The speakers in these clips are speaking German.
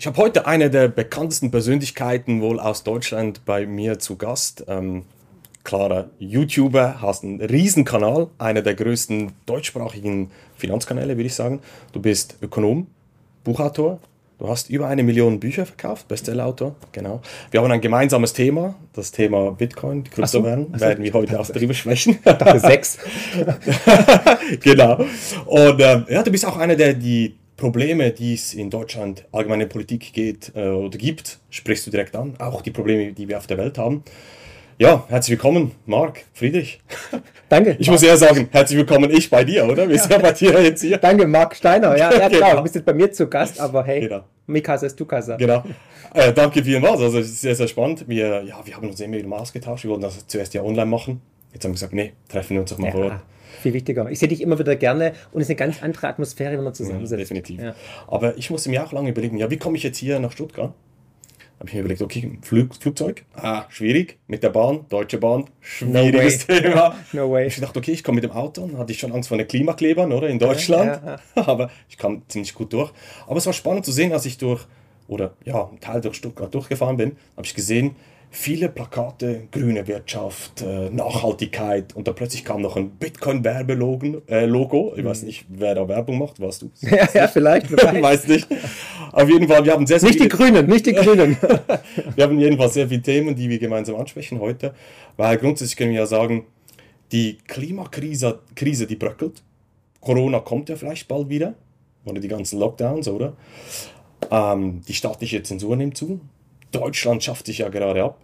Ich habe heute eine der bekanntesten Persönlichkeiten wohl aus Deutschland bei mir zu Gast. Ähm, klarer YouTuber, hast einen Riesenkanal, einer der größten deutschsprachigen Finanzkanäle, würde ich sagen. Du bist Ökonom, Buchautor, du hast über eine Million Bücher verkauft, Bestsellerautor, genau. Wir haben ein gemeinsames Thema, das Thema Bitcoin, Kryptowährung, so, werden wir heute auch darüber sprechen. Dachte sechs. genau. Und äh, ja, du bist auch einer, der die Probleme, die es in Deutschland allgemeine Politik geht äh, oder gibt, sprichst du direkt an. Auch die Probleme, die wir auf der Welt haben. Ja, herzlich willkommen, Marc, Friedrich. Danke. Ich muss eher sagen, herzlich willkommen ich bei dir, oder? Wir sind ja bei dir jetzt hier. Danke, Marc Steiner. Ja, ja genau. Du bist jetzt bei mir zu Gast, aber hey, genau. Mikasa ist Tukasa. Genau. Äh, danke vielmals. Also, es ist sehr, sehr spannend. Wir, ja, wir haben uns immer wieder ausgetauscht. Wir wollten das zuerst ja online machen. Jetzt haben wir gesagt, nee, treffen wir uns doch mal ja. vor Ort viel wichtiger. Ich sehe dich immer wieder gerne und es ist eine ganz andere Atmosphäre, wenn man zusammensitzt. Ja, definitiv. Ja. Aber ich musste mir auch lange überlegen, ja, wie komme ich jetzt hier nach Stuttgart? Habe ich mir überlegt, okay, Flug, Flugzeug, ah, schwierig, mit der Bahn, Deutsche Bahn, schwieriges no Thema. No way. Ich dachte, okay, ich komme mit dem Auto, dann hatte ich schon Angst vor den Klimaklebern, oder, in Deutschland, ja, aber ich kam ziemlich gut durch. Aber es war spannend zu sehen, als ich durch, oder ja, ein Teil durch Stuttgart durchgefahren bin, habe ich gesehen, viele Plakate, grüne Wirtschaft, äh, Nachhaltigkeit und dann plötzlich kam noch ein Bitcoin-Werbelogo. Äh, Logo. Ich weiß mhm. nicht, wer da Werbung macht, warst du? Ja, ja, vielleicht. vielleicht. ich weiß nicht. Auf jeden Fall, wir haben sehr, sehr Nicht viele, die Grünen, nicht die Grünen. wir haben jedenfalls sehr viele Themen, die wir gemeinsam ansprechen heute, weil grundsätzlich können wir ja sagen, die Klimakrise, Krise, die bröckelt. Corona kommt ja vielleicht bald wieder, oder die ganzen Lockdowns, oder? Ähm, die staatliche Zensur nimmt zu. Deutschland schafft sich ja gerade ab.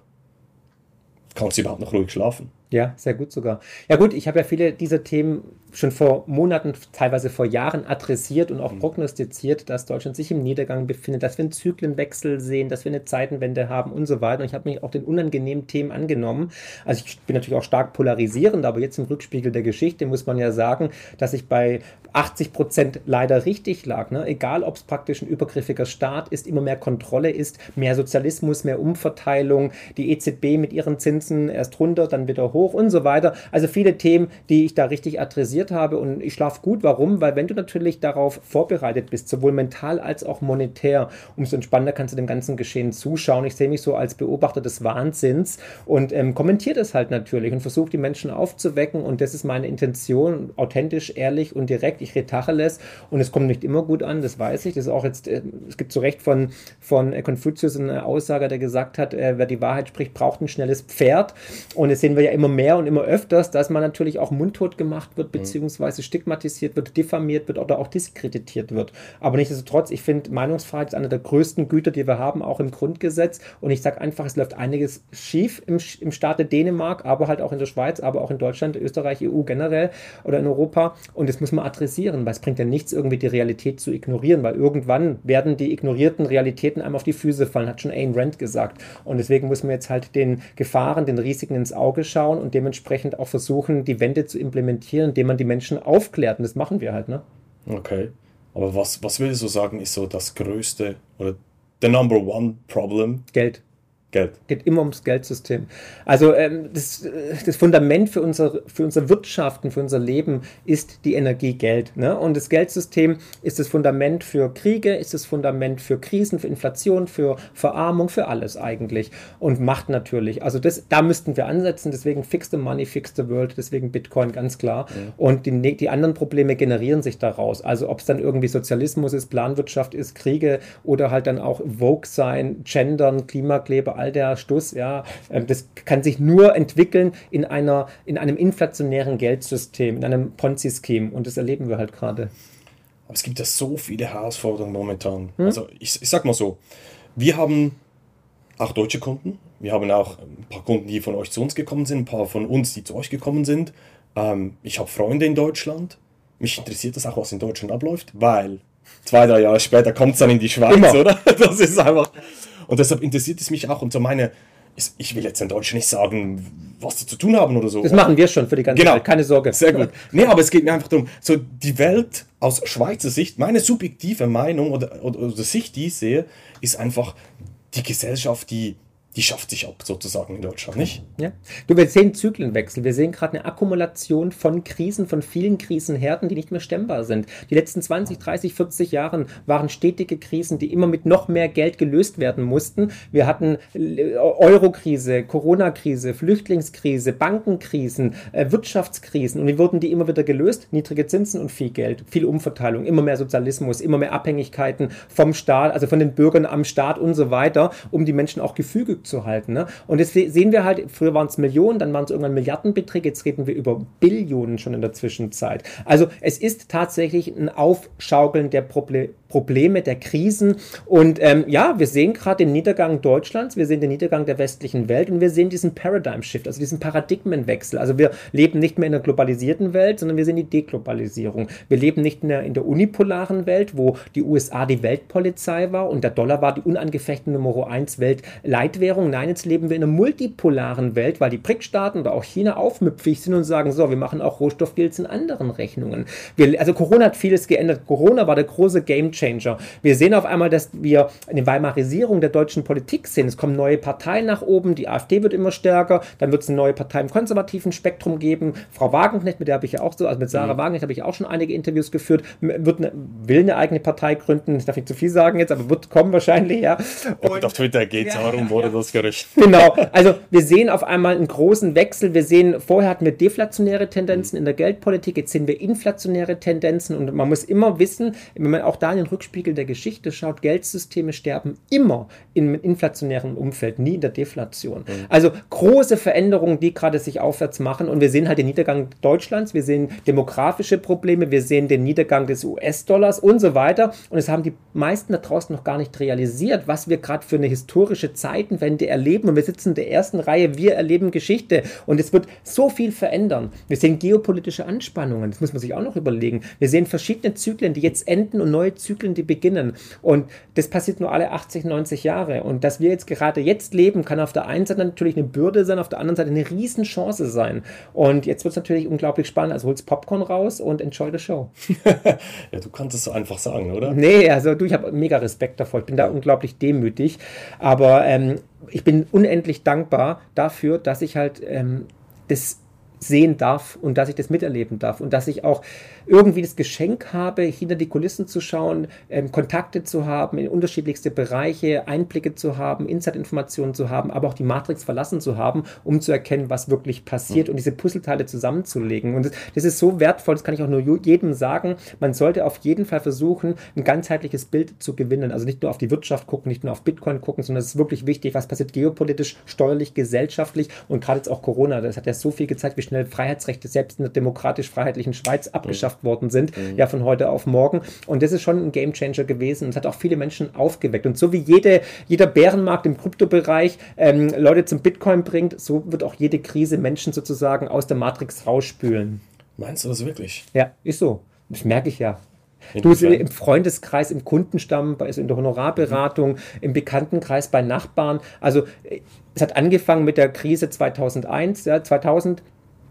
Kannst du überhaupt noch ruhig schlafen? Ja, sehr gut sogar. Ja gut, ich habe ja viele dieser Themen schon vor Monaten, teilweise vor Jahren adressiert und auch mhm. prognostiziert, dass Deutschland sich im Niedergang befindet, dass wir einen Zyklenwechsel sehen, dass wir eine Zeitenwende haben und so weiter. Und ich habe mich auch den unangenehmen Themen angenommen. Also ich bin natürlich auch stark polarisierend, aber jetzt im Rückspiegel der Geschichte muss man ja sagen, dass ich bei 80 Prozent leider richtig lag. Ne? Egal, ob es praktisch ein übergriffiger Staat ist, immer mehr Kontrolle ist, mehr Sozialismus, mehr Umverteilung, die EZB mit ihren Zinsen erst runter, dann wieder hoch und so weiter. Also viele Themen, die ich da richtig adressiert habe und ich schlafe gut. Warum? Weil wenn du natürlich darauf vorbereitet bist, sowohl mental als auch monetär, umso entspannter kannst du dem ganzen Geschehen zuschauen. Ich sehe mich so als Beobachter des Wahnsinns und ähm, kommentiere das halt natürlich und versuche die Menschen aufzuwecken und das ist meine Intention, authentisch, ehrlich und direkt. Ich rede Tacheles und es kommt nicht immer gut an, das weiß ich. Das ist auch jetzt, äh, es gibt zu Recht von, von Konfuzius eine Aussage, der gesagt hat, äh, wer die Wahrheit spricht, braucht ein schnelles Pferd und das sehen wir ja immer mehr und immer öfters, dass man natürlich auch mundtot gemacht wird, beziehungsweise beziehungsweise stigmatisiert wird, diffamiert wird oder auch diskreditiert wird. Aber nichtsdestotrotz, ich finde, Meinungsfreiheit ist eine der größten Güter, die wir haben, auch im Grundgesetz. Und ich sage einfach, es läuft einiges schief im, im Staate Dänemark, aber halt auch in der Schweiz, aber auch in Deutschland, Österreich, EU generell oder in Europa. Und das muss man adressieren, weil es bringt ja nichts, irgendwie die Realität zu ignorieren, weil irgendwann werden die ignorierten Realitäten einem auf die Füße fallen, hat schon Ayn Rand gesagt. Und deswegen muss man jetzt halt den Gefahren, den Risiken ins Auge schauen und dementsprechend auch versuchen, die Wende zu implementieren, indem man die Menschen aufklärt. Und das machen wir halt, ne? Okay. Aber was, was würdest du sagen, ist so das größte oder the number one problem? Geld. Geld. Geht immer ums Geldsystem. Also ähm, das, das, Fundament für unser, für unser Wirtschaften, für unser Leben ist die Energie Geld. Ne? Und das Geldsystem ist das Fundament für Kriege, ist das Fundament für Krisen, für Inflation, für Verarmung, für alles eigentlich. Und Macht natürlich. Also das, da müssten wir ansetzen. Deswegen fix the money, fix the world. Deswegen Bitcoin ganz klar. Ja. Und die, ne, die anderen Probleme generieren sich daraus. Also ob es dann irgendwie Sozialismus ist, Planwirtschaft ist, Kriege oder halt dann auch Vogue sein, Gendern, Klimakleber, all der Stuss, ja, ähm, das kann sich nur entwickeln in einer, in einem inflationären Geldsystem, in einem Ponzi-Scheme und das erleben wir halt gerade. Aber es gibt ja so viele Herausforderungen momentan. Hm? Also ich, ich sag mal so, wir haben auch deutsche Kunden, wir haben auch ein paar Kunden, die von euch zu uns gekommen sind, ein paar von uns, die zu euch gekommen sind. Ähm, ich habe Freunde in Deutschland. Mich interessiert das auch, was in Deutschland abläuft, weil zwei, drei Jahre später kommt es dann in die Schweiz, Immer. oder? Das ist einfach. Und deshalb interessiert es mich auch und so meine, ich will jetzt in Deutschland nicht sagen, was sie zu tun haben oder so. Das machen wir schon für die ganze genau. Welt, keine Sorge. Sehr gut. Nee, aber es geht mir einfach darum, so die Welt aus Schweizer Sicht, meine subjektive Meinung oder, oder, oder Sicht, die ich sehe, ist einfach die Gesellschaft, die, die schafft sich ab, sozusagen in Deutschland, nicht? Ja. Du, wir sehen Zyklenwechsel. Wir sehen gerade eine Akkumulation von Krisen, von vielen Krisenherden, die nicht mehr stemmbar sind. Die letzten 20, 30, 40 Jahre waren stetige Krisen, die immer mit noch mehr Geld gelöst werden mussten. Wir hatten äh, Eurokrise, Corona-Krise, Flüchtlingskrise, Bankenkrisen, äh, Wirtschaftskrisen und wie wurden die immer wieder gelöst? Niedrige Zinsen und viel Geld, viel Umverteilung, immer mehr Sozialismus, immer mehr Abhängigkeiten vom Staat, also von den Bürgern am Staat und so weiter, um die Menschen auch zu halten. Ne? Und das sehen wir halt, früher waren es Millionen, dann waren es irgendwann Milliardenbeträge, jetzt reden wir über Billionen schon in der Zwischenzeit. Also es ist tatsächlich ein Aufschaukeln der Proble Probleme, der Krisen. Und ähm, ja, wir sehen gerade den Niedergang Deutschlands, wir sehen den Niedergang der westlichen Welt und wir sehen diesen Paradigm Shift, also diesen Paradigmenwechsel. Also wir leben nicht mehr in einer globalisierten Welt, sondern wir sehen die Deglobalisierung. Wir leben nicht mehr in der unipolaren Welt, wo die USA die Weltpolizei war und der Dollar war die unangefechte Nummer 1 Weltleitwährung Währung. Nein, jetzt leben wir in einer multipolaren Welt, weil die BRIC-Staaten oder auch China aufmüpfig sind und sagen, so, wir machen auch Rohstoffdeals in anderen Rechnungen. Wir, also Corona hat vieles geändert. Corona war der große Gamechanger. Wir sehen auf einmal, dass wir eine Weimarisierung der deutschen Politik sehen. Es kommen neue Parteien nach oben, die AfD wird immer stärker, dann wird es eine neue Partei im konservativen Spektrum geben. Frau Wagenknecht, mit der habe ich ja auch so, also mit Sarah mhm. Wagenknecht habe ich auch schon einige Interviews geführt, wird eine, will eine eigene Partei gründen, ich darf nicht zu viel sagen jetzt, aber wird kommen wahrscheinlich, ja. Und, und auf Twitter geht es ja, darum, wurde ja. das Gerücht. Genau, also wir sehen auf einmal einen großen Wechsel. Wir sehen, vorher hatten wir deflationäre Tendenzen in der Geldpolitik, jetzt sehen wir inflationäre Tendenzen und man muss immer wissen, wenn man auch da in den Rückspiegel der Geschichte schaut, Geldsysteme sterben immer im inflationären Umfeld, nie in der Deflation. Mhm. Also große Veränderungen, die gerade sich aufwärts machen und wir sehen halt den Niedergang Deutschlands, wir sehen demografische Probleme, wir sehen den Niedergang des US-Dollars und so weiter und es haben die meisten da draußen noch gar nicht realisiert, was wir gerade für eine historische Zeitenwende erleben und wir sitzen in der ersten Reihe, wir erleben Geschichte und es wird so viel verändern. Wir sehen geopolitische Anspannungen, das muss man sich auch noch überlegen. Wir sehen verschiedene Zyklen, die jetzt enden und neue Zyklen, die beginnen. Und das passiert nur alle 80, 90 Jahre. Und dass wir jetzt gerade jetzt leben, kann auf der einen Seite natürlich eine Bürde sein, auf der anderen Seite eine Riesenchance sein. Und jetzt wird es natürlich unglaublich spannend. Also holst Popcorn raus und enjoy the show. ja, du kannst es so einfach sagen, oder? Nee, also du, ich habe mega Respekt davor. Ich bin da unglaublich demütig. Aber ähm, ich bin unendlich dankbar dafür, dass ich halt ähm, das sehen darf und dass ich das miterleben darf und dass ich auch irgendwie das Geschenk habe, hinter die Kulissen zu schauen, ähm, Kontakte zu haben, in unterschiedlichste Bereiche Einblicke zu haben, Inside-Informationen zu haben, aber auch die Matrix verlassen zu haben, um zu erkennen, was wirklich passiert mhm. und diese Puzzleteile zusammenzulegen. Und das, das, ist so wertvoll, das kann ich auch nur jedem sagen. Man sollte auf jeden Fall versuchen, ein ganzheitliches Bild zu gewinnen. Also nicht nur auf die Wirtschaft gucken, nicht nur auf Bitcoin gucken, sondern es ist wirklich wichtig, was passiert geopolitisch, steuerlich, gesellschaftlich und gerade jetzt auch Corona. Das hat ja so viel gezeigt, wie schnell Freiheitsrechte selbst in der demokratisch-freiheitlichen Schweiz abgeschafft abgeschafft worden sind, mhm. ja von heute auf morgen. Und das ist schon ein Gamechanger gewesen. Es hat auch viele Menschen aufgeweckt. Und so wie jede, jeder Bärenmarkt im Kryptobereich ähm, Leute zum Bitcoin bringt, so wird auch jede Krise Menschen sozusagen aus der Matrix rausspülen. Meinst du das wirklich? Ja, ist so. Das merke ich ja. Du im Freundeskreis, im Kundenstamm, also in der Honorarberatung, mhm. im Bekanntenkreis, bei Nachbarn. Also es hat angefangen mit der Krise 2001, ja, 2000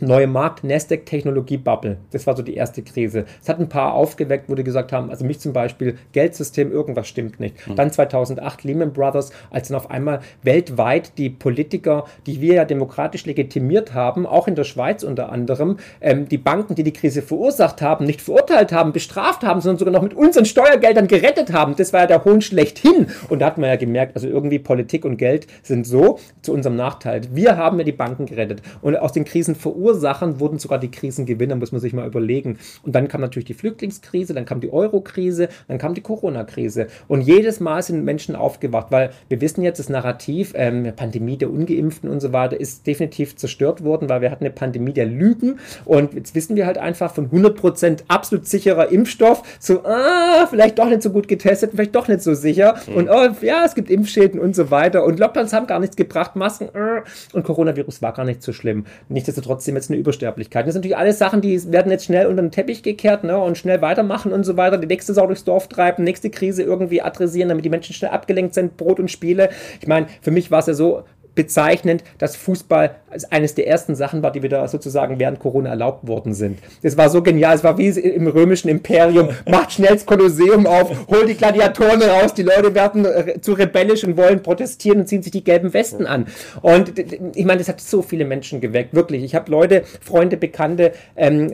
neue Markt, Nasdaq Technologie Bubble. Das war so die erste Krise. Es hat ein paar aufgeweckt, wo die gesagt haben, also mich zum Beispiel, Geldsystem, irgendwas stimmt nicht. Mhm. Dann 2008 Lehman Brothers, als dann auf einmal weltweit die Politiker, die wir ja demokratisch legitimiert haben, auch in der Schweiz unter anderem, ähm, die Banken, die die Krise verursacht haben, nicht verurteilt haben, bestraft haben, sondern sogar noch mit unseren Steuergeldern gerettet haben. Das war ja der Hohn schlechthin. Und da hat man ja gemerkt, also irgendwie Politik und Geld sind so zu unserem Nachteil. Wir haben ja die Banken gerettet und aus den Krisen verursacht Ursachen wurden sogar die Krisengewinner, muss man sich mal überlegen. Und dann kam natürlich die Flüchtlingskrise, dann kam die Euro-Krise, dann kam die Corona-Krise. Und jedes Mal sind Menschen aufgewacht, weil wir wissen jetzt, das Narrativ, ähm, Pandemie der Ungeimpften und so weiter, ist definitiv zerstört worden, weil wir hatten eine Pandemie der Lügen. Und jetzt wissen wir halt einfach von 100% absolut sicherer Impfstoff zu, ah, vielleicht doch nicht so gut getestet, vielleicht doch nicht so sicher. Mhm. Und oh, ja, es gibt Impfschäden und so weiter. Und Lockdowns haben gar nichts gebracht, Masken, äh, und Coronavirus war gar nicht so schlimm. Nichtsdestotrotz sind jetzt eine Übersterblichkeit. Das sind natürlich alles Sachen, die werden jetzt schnell unter den Teppich gekehrt ne, und schnell weitermachen und so weiter. Die nächste Sau durchs Dorf treiben, nächste Krise irgendwie adressieren, damit die Menschen schnell abgelenkt sind, Brot und Spiele. Ich meine, für mich war es ja so, bezeichnend, dass Fußball eines der ersten Sachen war, die wieder sozusagen während Corona erlaubt worden sind. Das war so genial, es war wie im römischen Imperium, macht schnell das Kolosseum auf, hol die Gladiatoren raus, die Leute werden äh, zu rebellisch und wollen protestieren und ziehen sich die gelben Westen an. Und ich meine, das hat so viele Menschen geweckt, wirklich. Ich habe Leute, Freunde, Bekannte, ähm,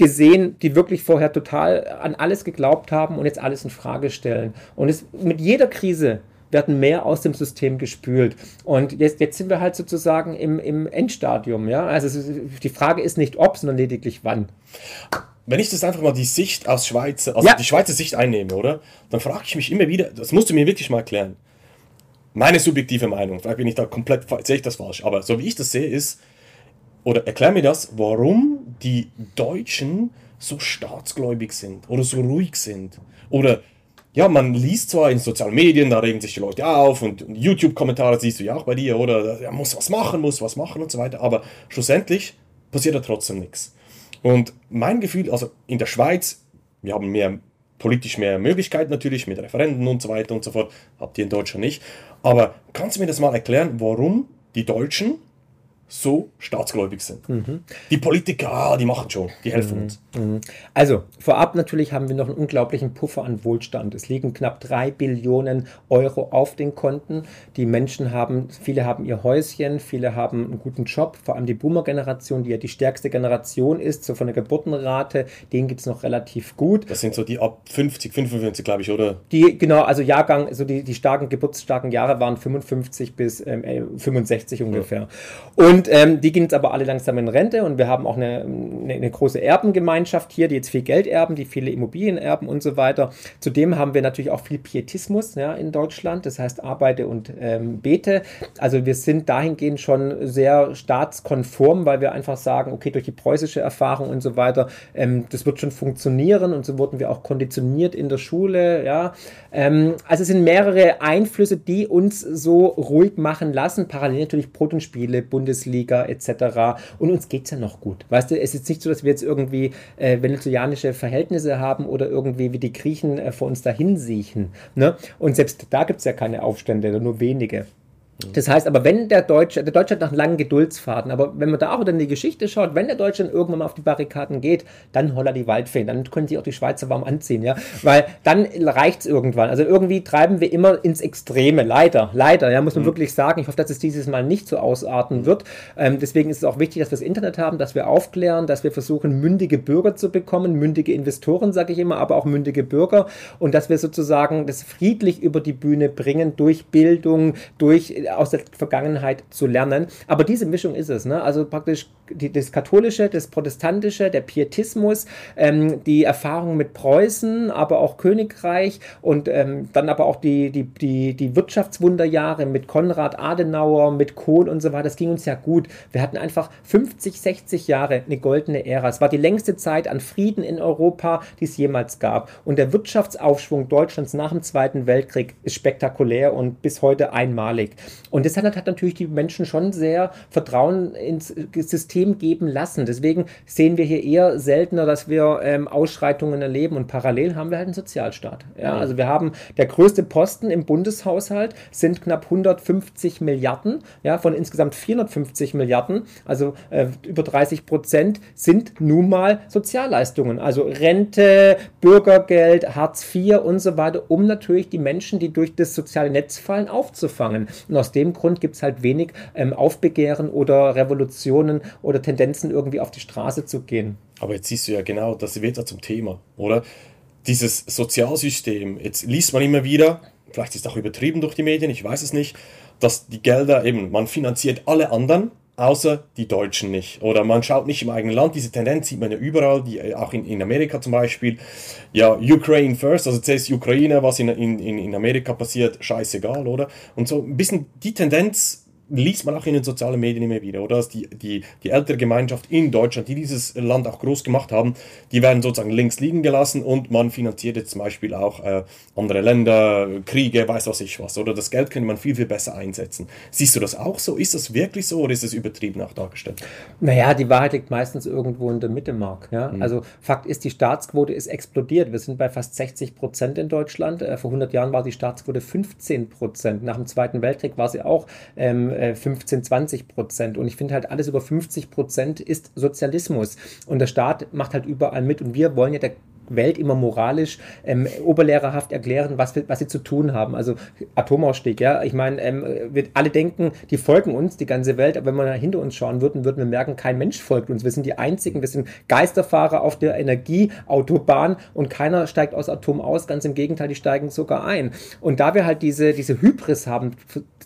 gesehen, die wirklich vorher total an alles geglaubt haben und jetzt alles in Frage stellen. Und es mit jeder Krise werden mehr aus dem System gespült. Und jetzt, jetzt sind wir halt sozusagen im, im Endstadium. Ja? Also die Frage ist nicht ob, sondern lediglich wann. Wenn ich das einfach mal die Sicht aus Schweizer, also ja. die Schweizer Sicht einnehme, oder? Dann frage ich mich immer wieder, das musst du mir wirklich mal erklären. Meine subjektive Meinung, vielleicht bin ich da komplett, sehe ich das falsch, aber so wie ich das sehe, ist, oder erklär mir das, warum die Deutschen so staatsgläubig sind oder so ruhig sind. Oder ja, man liest zwar in sozialen Medien, da regen sich die Leute auf und YouTube-Kommentare siehst du ja auch bei dir, oder ja, muss was machen, muss was machen und so weiter, aber schlussendlich passiert da trotzdem nichts. Und mein Gefühl, also in der Schweiz, wir haben mehr politisch mehr Möglichkeiten natürlich mit Referenden und so weiter und so fort, habt ihr in Deutschland nicht. Aber kannst du mir das mal erklären, warum die Deutschen so staatsgläubig sind. Mhm. Die Politiker, ah, die machen schon, die helfen mhm. uns. Mhm. Also, vorab natürlich haben wir noch einen unglaublichen Puffer an Wohlstand. Es liegen knapp drei Billionen Euro auf den Konten. Die Menschen haben, viele haben ihr Häuschen, viele haben einen guten Job, vor allem die Boomer-Generation, die ja die stärkste Generation ist, so von der Geburtenrate, denen geht es noch relativ gut. Das sind so die ab 50, 55, glaube ich, oder? Die, genau, also Jahrgang, so die, die starken, geburtsstarken Jahre waren 55 bis ähm, 65 ungefähr. Ja. Und und ähm, die gehen jetzt aber alle langsam in Rente und wir haben auch eine, eine, eine, große Erbengemeinschaft hier, die jetzt viel Geld erben, die viele Immobilien erben und so weiter. Zudem haben wir natürlich auch viel Pietismus ja, in Deutschland, das heißt arbeite und ähm, bete. Also wir sind dahingehend schon sehr staatskonform, weil wir einfach sagen, okay, durch die preußische Erfahrung und so weiter, ähm, das wird schon funktionieren und so wurden wir auch konditioniert in der Schule. Ja. Ähm, also es sind mehrere Einflüsse, die uns so ruhig machen lassen. Parallel natürlich Protonspiele, Bundesliga. Bundesliga etc. Und uns geht es ja noch gut. Weißt du, es ist nicht so, dass wir jetzt irgendwie äh, venezuelanische Verhältnisse haben oder irgendwie wie die Griechen äh, vor uns dahin siechen. Ne? Und selbst da gibt es ja keine Aufstände, nur wenige. Das heißt aber, wenn der Deutsche, der Deutsche hat nach langen Geduldsfahrten, aber wenn man da auch in die Geschichte schaut, wenn der Deutsche dann irgendwann mal auf die Barrikaden geht, dann holla die Waldfeen, dann können sie auch die Schweizer warm anziehen, ja, weil dann reicht es irgendwann. Also irgendwie treiben wir immer ins Extreme, leider, leider, ja, muss man mhm. wirklich sagen. Ich hoffe, dass es dieses Mal nicht so ausarten wird. Ähm, deswegen ist es auch wichtig, dass wir das Internet haben, dass wir aufklären, dass wir versuchen, mündige Bürger zu bekommen, mündige Investoren, sage ich immer, aber auch mündige Bürger und dass wir sozusagen das friedlich über die Bühne bringen durch Bildung, durch aus der Vergangenheit zu lernen. Aber diese Mischung ist es. Ne? Also praktisch die, das Katholische, das Protestantische, der Pietismus, ähm, die Erfahrung mit Preußen, aber auch Königreich und ähm, dann aber auch die, die, die, die Wirtschaftswunderjahre mit Konrad Adenauer, mit Kohl und so weiter. Das ging uns ja gut. Wir hatten einfach 50, 60 Jahre eine goldene Ära. Es war die längste Zeit an Frieden in Europa, die es jemals gab. Und der Wirtschaftsaufschwung Deutschlands nach dem Zweiten Weltkrieg ist spektakulär und bis heute einmalig. Und das hat, hat natürlich die Menschen schon sehr Vertrauen ins System geben lassen. Deswegen sehen wir hier eher seltener, dass wir ähm, Ausschreitungen erleben. Und parallel haben wir halt einen Sozialstaat. Ja, also wir haben der größte Posten im Bundeshaushalt sind knapp 150 Milliarden, ja, von insgesamt 450 Milliarden, also äh, über 30 Prozent sind nun mal Sozialleistungen, also Rente, Bürgergeld, Hartz IV und so weiter, um natürlich die Menschen, die durch das soziale Netz fallen, aufzufangen. Und aus dem Grund gibt es halt wenig ähm, Aufbegehren oder Revolutionen oder Tendenzen, irgendwie auf die Straße zu gehen. Aber jetzt siehst du ja genau, das wird ja zum Thema, oder? Dieses Sozialsystem, jetzt liest man immer wieder, vielleicht ist es auch übertrieben durch die Medien, ich weiß es nicht, dass die Gelder eben, man finanziert alle anderen, außer die Deutschen nicht. Oder man schaut nicht im eigenen Land. Diese Tendenz sieht man ja überall, die, äh, auch in, in Amerika zum Beispiel. Ja, Ukraine first, also zuerst Ukraine, was in, in, in Amerika passiert, scheißegal, oder? Und so ein bisschen die Tendenz liest man auch in den sozialen Medien immer wieder, oder? Dass die, die, die ältere Gemeinschaft in Deutschland, die dieses Land auch groß gemacht haben, die werden sozusagen links liegen gelassen und man finanziert jetzt zum Beispiel auch äh, andere Länder, Kriege, weiß was ich was, oder? Das Geld könnte man viel, viel besser einsetzen. Siehst du das auch so? Ist das wirklich so oder ist es übertrieben auch dargestellt? Naja, die Wahrheit liegt meistens irgendwo in der Mitte, Mark. Ja? Mhm. Also Fakt ist, die Staatsquote ist explodiert. Wir sind bei fast 60 Prozent in Deutschland. Äh, vor 100 Jahren war die Staatsquote 15 Prozent. Nach dem Zweiten Weltkrieg war sie auch ähm, äh, 15, 20 Prozent. Und ich finde halt, alles über 50 Prozent ist Sozialismus. Und der Staat macht halt überall mit. Und wir wollen ja der Welt immer moralisch ähm, oberlehrerhaft erklären, was, was sie zu tun haben. Also Atomausstieg, ja. Ich meine, ähm, wir alle denken, die folgen uns, die ganze Welt, aber wenn wir hinter uns schauen würden, würden wir merken, kein Mensch folgt uns. Wir sind die Einzigen, wir sind Geisterfahrer auf der Energieautobahn und keiner steigt aus Atom aus. Ganz im Gegenteil, die steigen sogar ein. Und da wir halt diese, diese Hybris haben,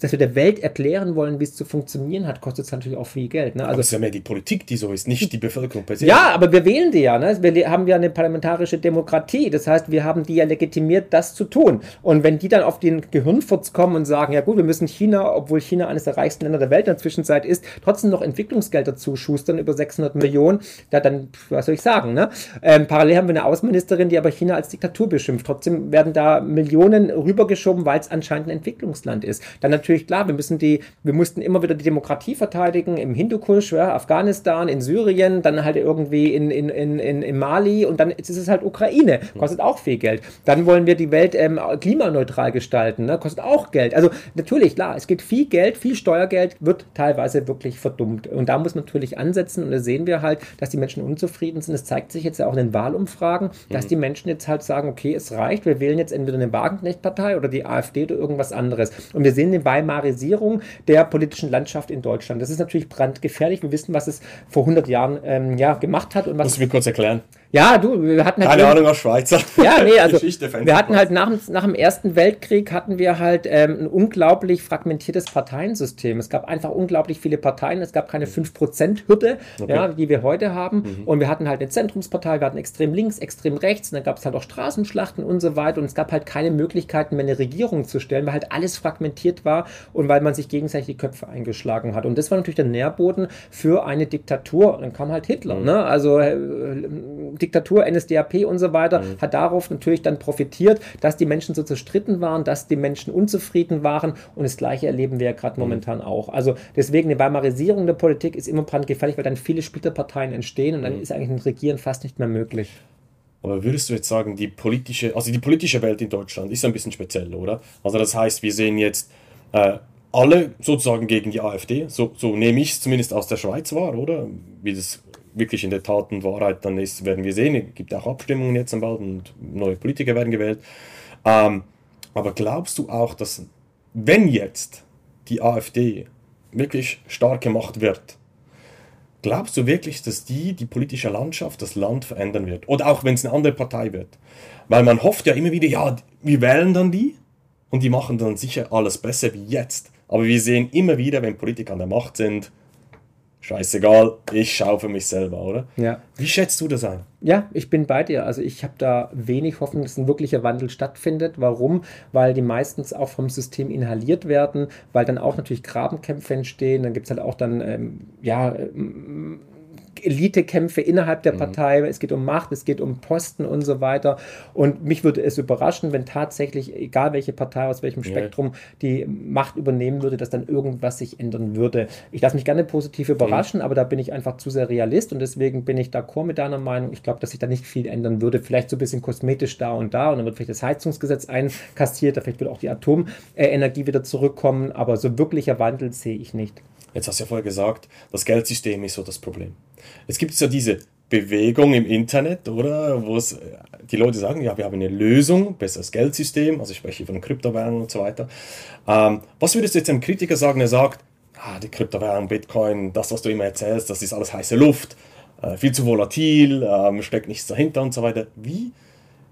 dass wir der Welt erklären wollen, wie es zu funktionieren hat, kostet es natürlich auch viel Geld. Ne? Also, aber es ist ja mehr die Politik, die so ist, nicht die Bevölkerung persönlich. Ja, aber wir wählen die ja. Ne? Wir haben ja eine parlamentarische parlamentarische Demokratie. Das heißt, wir haben die ja legitimiert, das zu tun. Und wenn die dann auf den Gehirnfurz kommen und sagen, ja gut, wir müssen China, obwohl China eines der reichsten Länder der Welt in der Zwischenzeit ist, trotzdem noch Entwicklungsgelder zuschustern über 600 Millionen, da dann, was soll ich sagen, ne? Ähm, parallel haben wir eine Außenministerin, die aber China als Diktatur beschimpft. Trotzdem werden da Millionen rübergeschoben, weil es anscheinend ein Entwicklungsland ist. Dann natürlich klar, wir müssen die, wir mussten immer wieder die Demokratie verteidigen im Hindukusch, ja, Afghanistan, in Syrien, dann halt irgendwie in, in, in, in Mali und dann ist es halt Ukraine, kostet auch viel Geld. Dann wollen wir die Welt ähm, klimaneutral gestalten, ne? kostet auch Geld. Also natürlich, klar, es geht viel Geld, viel Steuergeld wird teilweise wirklich verdummt. Und da muss man natürlich ansetzen und da sehen wir halt, dass die Menschen unzufrieden sind. Es zeigt sich jetzt ja auch in den Wahlumfragen, dass mhm. die Menschen jetzt halt sagen, okay, es reicht, wir wählen jetzt entweder eine Wagenknecht-Partei oder die AfD oder irgendwas anderes. Und wir sehen eine Weimarisierung der politischen Landschaft in Deutschland. Das ist natürlich brandgefährlich. Wir wissen, was es vor 100 Jahren ähm, ja, gemacht hat. Und was Musst du mir kurz erklären? Ja, du, wir hatten halt. Keine Ahnung aus Schweizer. Ja, nee, also. wir hatten halt nach, nach dem Ersten Weltkrieg hatten wir halt ähm, ein unglaublich fragmentiertes Parteiensystem. Es gab einfach unglaublich viele Parteien. Es gab keine 5%-Hürde, okay. ja, die wir heute haben. Mhm. Und wir hatten halt eine Zentrumspartei, wir hatten extrem links, extrem rechts. Und dann gab es halt auch Straßenschlachten und so weiter. Und es gab halt keine Möglichkeiten mehr eine Regierung zu stellen, weil halt alles fragmentiert war und weil man sich gegenseitig die Köpfe eingeschlagen hat. Und das war natürlich der Nährboden für eine Diktatur. Und dann kam halt Hitler. Mhm. Ne? Also äh, Diktatur, NSDAP und so weiter, mhm. hat darauf natürlich dann profitiert, dass die Menschen so zerstritten waren, dass die Menschen unzufrieden waren und das Gleiche erleben wir ja gerade mhm. momentan auch. Also deswegen eine Weimarisierung der Politik ist immer brandgefährlich, weil dann viele Splitterparteien entstehen und dann mhm. ist eigentlich ein Regieren fast nicht mehr möglich. Aber würdest du jetzt sagen, die politische, also die politische Welt in Deutschland ist ein bisschen speziell, oder? Also das heißt, wir sehen jetzt äh, alle sozusagen gegen die AfD, so, so nehme ich es zumindest aus der Schweiz wahr, oder? Wie das wirklich in der Tat und Wahrheit dann ist, werden wir sehen. Es gibt auch Abstimmungen jetzt am bald und neue Politiker werden gewählt. Ähm, aber glaubst du auch, dass wenn jetzt die AfD wirklich stark gemacht wird, glaubst du wirklich, dass die die politische Landschaft, das Land verändern wird? Oder auch wenn es eine andere Partei wird? Weil man hofft ja immer wieder, ja, wir wählen dann die und die machen dann sicher alles besser wie jetzt. Aber wir sehen immer wieder, wenn Politiker an der Macht sind, scheißegal, ich schaue für mich selber, oder? Ja. Wie schätzt du das ein? Ja, ich bin bei dir. Also ich habe da wenig Hoffnung, dass ein wirklicher Wandel stattfindet. Warum? Weil die meistens auch vom System inhaliert werden, weil dann auch natürlich Grabenkämpfe entstehen. Dann gibt es halt auch dann, ähm, ja, ähm, Elitekämpfe innerhalb der mhm. Partei, es geht um Macht, es geht um Posten und so weiter. Und mich würde es überraschen, wenn tatsächlich, egal welche Partei aus welchem Spektrum, die Macht übernehmen würde, dass dann irgendwas sich ändern würde. Ich lasse mich gerne positiv überraschen, mhm. aber da bin ich einfach zu sehr Realist und deswegen bin ich d'accord mit deiner Meinung. Ich glaube, dass sich da nicht viel ändern würde. Vielleicht so ein bisschen kosmetisch da und da und dann wird vielleicht das Heizungsgesetz einkastiert, vielleicht wird auch die Atomenergie wieder zurückkommen, aber so wirklicher Wandel sehe ich nicht. Jetzt hast du ja vorher gesagt, das Geldsystem ist so das Problem. Es gibt ja diese Bewegung im Internet, oder? Wo es äh, die Leute sagen, ja, wir haben eine Lösung, besseres Geldsystem, also ich spreche von Kryptowährungen und so weiter. Ähm, was würdest du jetzt einem Kritiker sagen, der sagt, ah, die Kryptowährung, Bitcoin, das, was du immer erzählst, das ist alles heiße Luft, äh, viel zu volatil, ähm, steckt nichts dahinter und so weiter. Wie?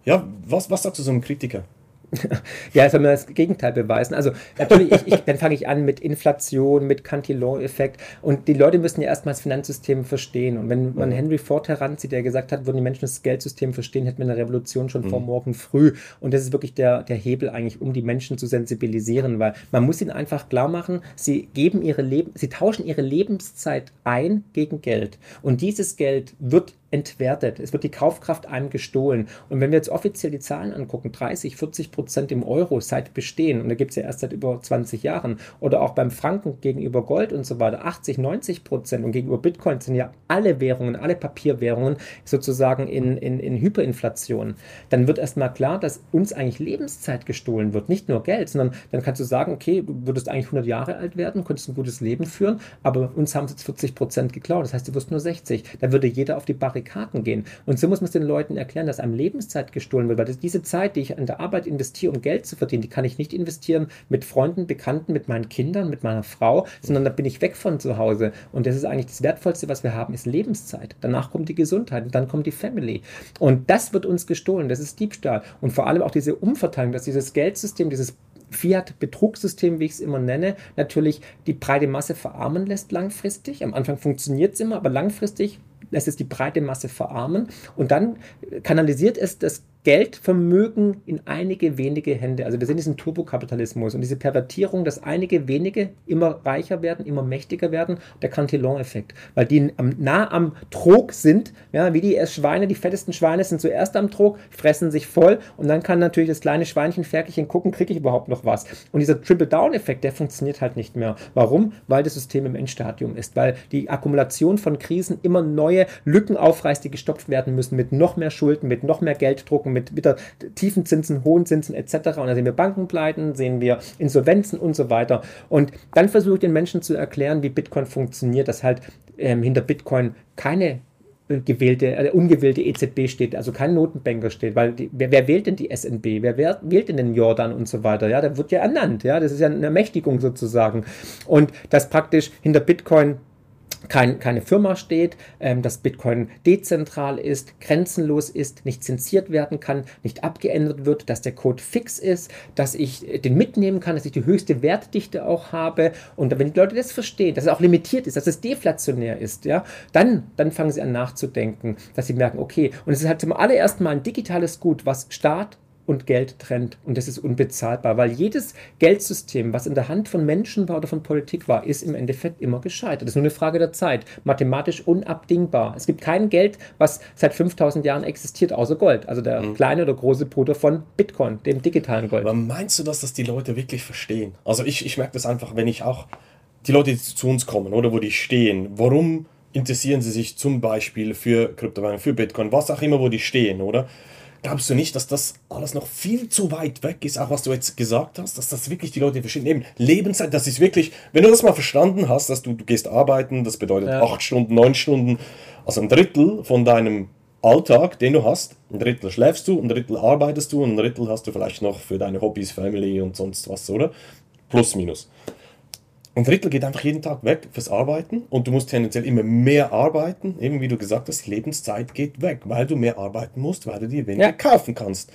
Ja, was, was sagst du so einem Kritiker? ja, soll mir das Gegenteil beweisen. Also natürlich, ich, ich, dann fange ich an mit Inflation, mit Cantillon-Effekt und die Leute müssen ja erstmal das Finanzsystem verstehen. Und wenn man mhm. Henry Ford heranzieht, der gesagt hat, würden die Menschen das Geldsystem verstehen, hätten wir eine Revolution schon mhm. vor morgen früh. Und das ist wirklich der, der Hebel eigentlich, um die Menschen zu sensibilisieren, weil man muss ihnen einfach klar machen, sie geben ihre Leben, sie tauschen ihre Lebenszeit ein gegen Geld. Und dieses Geld wird entwertet. Es wird die Kaufkraft einem gestohlen. Und wenn wir jetzt offiziell die Zahlen angucken, 30, 40 Prozent im Euro seit Bestehen, und da gibt es ja erst seit über 20 Jahren, oder auch beim Franken gegenüber Gold und so weiter, 80, 90 Prozent und gegenüber Bitcoin sind ja alle Währungen, alle Papierwährungen sozusagen in, in, in Hyperinflation, dann wird erstmal klar, dass uns eigentlich Lebenszeit gestohlen wird. Nicht nur Geld, sondern dann kannst du sagen, okay, du würdest eigentlich 100 Jahre alt werden, könntest ein gutes Leben führen, aber uns haben es jetzt 40 Prozent geklaut. Das heißt, du wirst nur 60. Da würde jeder auf die Barrikaden gehen. Und so muss man es den Leuten erklären, dass einem Lebenszeit gestohlen wird, weil das, diese Zeit, die ich an der Arbeit investiere, um Geld zu verdienen, die kann ich nicht investieren mit Freunden, Bekannten, mit meinen Kindern, mit meiner Frau, sondern da bin ich weg von zu Hause. Und das ist eigentlich das Wertvollste, was wir haben, ist Lebenszeit. Danach kommt die Gesundheit und dann kommt die Family. Und das wird uns gestohlen. Das ist Diebstahl. Und vor allem auch diese Umverteilung, dass dieses Geldsystem, dieses Fiat-Betrugssystem, wie ich es immer nenne, natürlich die breite Masse verarmen lässt langfristig. Am Anfang funktioniert es immer, aber langfristig lässt es die breite Masse verarmen. Und dann kanalisiert es das Geldvermögen in einige wenige Hände. Also wir sehen diesen Turbokapitalismus und diese Pervertierung, dass einige wenige immer reicher werden, immer mächtiger werden, der Cantillon-Effekt. Weil die am, nah am Trog sind, ja, wie die Schweine, die fettesten Schweine sind zuerst am Trog, fressen sich voll und dann kann natürlich das kleine Schweinchen, Ferkelchen gucken, kriege ich überhaupt noch was. Und dieser Triple-Down-Effekt, der funktioniert halt nicht mehr. Warum? Weil das System im Endstadium ist, weil die Akkumulation von Krisen immer neue Lücken aufreißt, die gestopft werden müssen mit noch mehr Schulden, mit noch mehr Gelddrucken, mit wieder tiefen Zinsen, hohen Zinsen etc. Und da sehen wir Bankenpleiten, sehen wir Insolvenzen und so weiter. Und dann versuche ich den Menschen zu erklären, wie Bitcoin funktioniert, dass halt ähm, hinter Bitcoin keine äh, gewählte, äh, ungewählte EZB steht, also kein Notenbanker steht, weil die, wer, wer, wählt denn die SNB? Wer, wer, wählt denn den Jordan und so weiter? Ja, der wird ja ernannt, ja, das ist ja eine Ermächtigung sozusagen. Und dass praktisch hinter Bitcoin kein, keine Firma steht, ähm, dass Bitcoin dezentral ist, grenzenlos ist, nicht zensiert werden kann, nicht abgeändert wird, dass der Code fix ist, dass ich den mitnehmen kann, dass ich die höchste Wertdichte auch habe. Und wenn die Leute das verstehen, dass es auch limitiert ist, dass es deflationär ist, ja, dann, dann fangen sie an nachzudenken, dass sie merken, okay, und es ist halt zum allerersten Mal ein digitales Gut, was Staat und Geld trennt. Und das ist unbezahlbar, weil jedes Geldsystem, was in der Hand von Menschen war oder von Politik war, ist im Endeffekt immer gescheitert. Das ist nur eine Frage der Zeit. Mathematisch unabdingbar. Es gibt kein Geld, was seit 5000 Jahren existiert, außer Gold. Also der mhm. kleine oder große Bruder von Bitcoin, dem digitalen Gold. Aber meinst du, dass das die Leute wirklich verstehen? Also ich, ich merke das einfach, wenn ich auch die Leute, die zu uns kommen oder wo die stehen, warum interessieren sie sich zum Beispiel für Kryptowährungen, für Bitcoin, was auch immer, wo die stehen, oder? Glaubst du nicht, dass das alles noch viel zu weit weg ist, auch was du jetzt gesagt hast, dass das wirklich die Leute verstehen? Eben Lebenszeit, das ist wirklich, wenn du das mal verstanden hast, dass du, du gehst arbeiten, das bedeutet ja. acht Stunden, neun Stunden, also ein Drittel von deinem Alltag, den du hast, ein Drittel schläfst du, ein Drittel arbeitest du und ein Drittel hast du vielleicht noch für deine Hobbys, Family und sonst was, oder? Plus, minus ein Drittel geht einfach jeden Tag weg fürs Arbeiten und du musst tendenziell immer mehr arbeiten. Eben wie du gesagt hast, Lebenszeit geht weg, weil du mehr arbeiten musst, weil du dir weniger ja. kaufen kannst.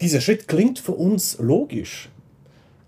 Dieser Schritt klingt für uns logisch.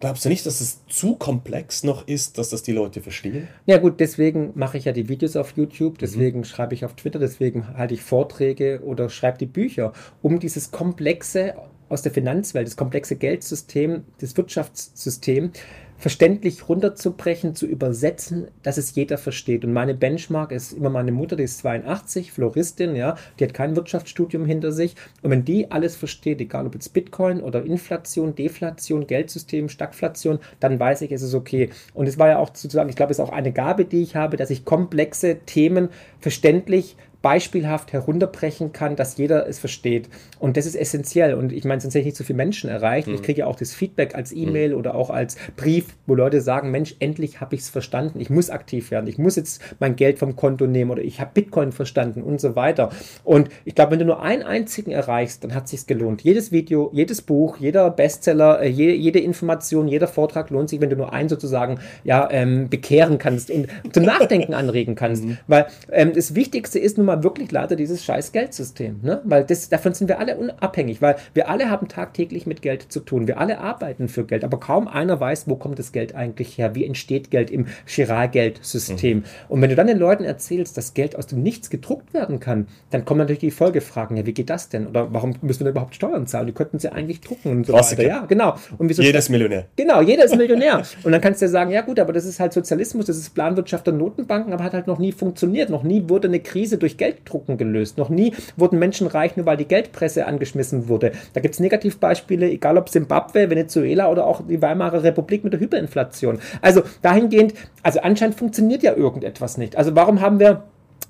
Glaubst du nicht, dass es zu komplex noch ist, dass das die Leute verstehen? Ja gut, deswegen mache ich ja die Videos auf YouTube, deswegen mhm. schreibe ich auf Twitter, deswegen halte ich Vorträge oder schreibe die Bücher, um dieses komplexe aus der Finanzwelt, das komplexe Geldsystem, das Wirtschaftssystem verständlich runterzubrechen, zu übersetzen, dass es jeder versteht. Und meine Benchmark ist immer meine Mutter, die ist 82, Floristin, ja, die hat kein Wirtschaftsstudium hinter sich. Und wenn die alles versteht, egal ob jetzt Bitcoin oder Inflation, Deflation, Geldsystem, Stagflation, dann weiß ich, es ist okay. Und es war ja auch sozusagen, ich glaube, es ist auch eine Gabe, die ich habe, dass ich komplexe Themen verständlich beispielhaft herunterbrechen kann, dass jeder es versteht. Und das ist essentiell. Und ich meine, sonst hätte ich nicht so viele Menschen erreicht. Mhm. Ich kriege ja auch das Feedback als E-Mail mhm. oder auch als Brief, wo Leute sagen, Mensch, endlich habe ich es verstanden. Ich muss aktiv werden. Ich muss jetzt mein Geld vom Konto nehmen oder ich habe Bitcoin verstanden und so weiter. Und ich glaube, wenn du nur einen einzigen erreichst, dann hat es sich gelohnt. Jedes Video, jedes Buch, jeder Bestseller, äh, jede, jede, Information, jeder Vortrag lohnt sich, wenn du nur einen sozusagen ja, ähm, bekehren kannst und zum Nachdenken anregen kannst. Mhm. Weil ähm, das Wichtigste ist nun mal, mal wirklich leider dieses scheiß Geldsystem. Ne? Weil das, davon sind wir alle unabhängig, weil wir alle haben tagtäglich mit Geld zu tun. Wir alle arbeiten für Geld, aber kaum einer weiß, wo kommt das Geld eigentlich her, wie entsteht Geld im Chiralgeldsystem. Mhm. Und wenn du dann den Leuten erzählst, dass Geld aus dem Nichts gedruckt werden kann, dann kommen natürlich die Folgefragen, ja, wie geht das denn? Oder warum müssen wir überhaupt Steuern zahlen? Die könnten sie eigentlich drucken und so weiter. Ja, genau. Und wieso jeder ist Millionär. Genau, jeder ist Millionär. und dann kannst du ja sagen, ja gut, aber das ist halt Sozialismus, das ist Planwirtschaft der Notenbanken, aber hat halt noch nie funktioniert. Noch nie wurde eine Krise durch Geld Gelddrucken gelöst. Noch nie wurden Menschen reich, nur weil die Geldpresse angeschmissen wurde. Da gibt es Negativbeispiele, egal ob Simbabwe, Venezuela oder auch die Weimarer Republik mit der Hyperinflation. Also dahingehend, also anscheinend funktioniert ja irgendetwas nicht. Also warum haben wir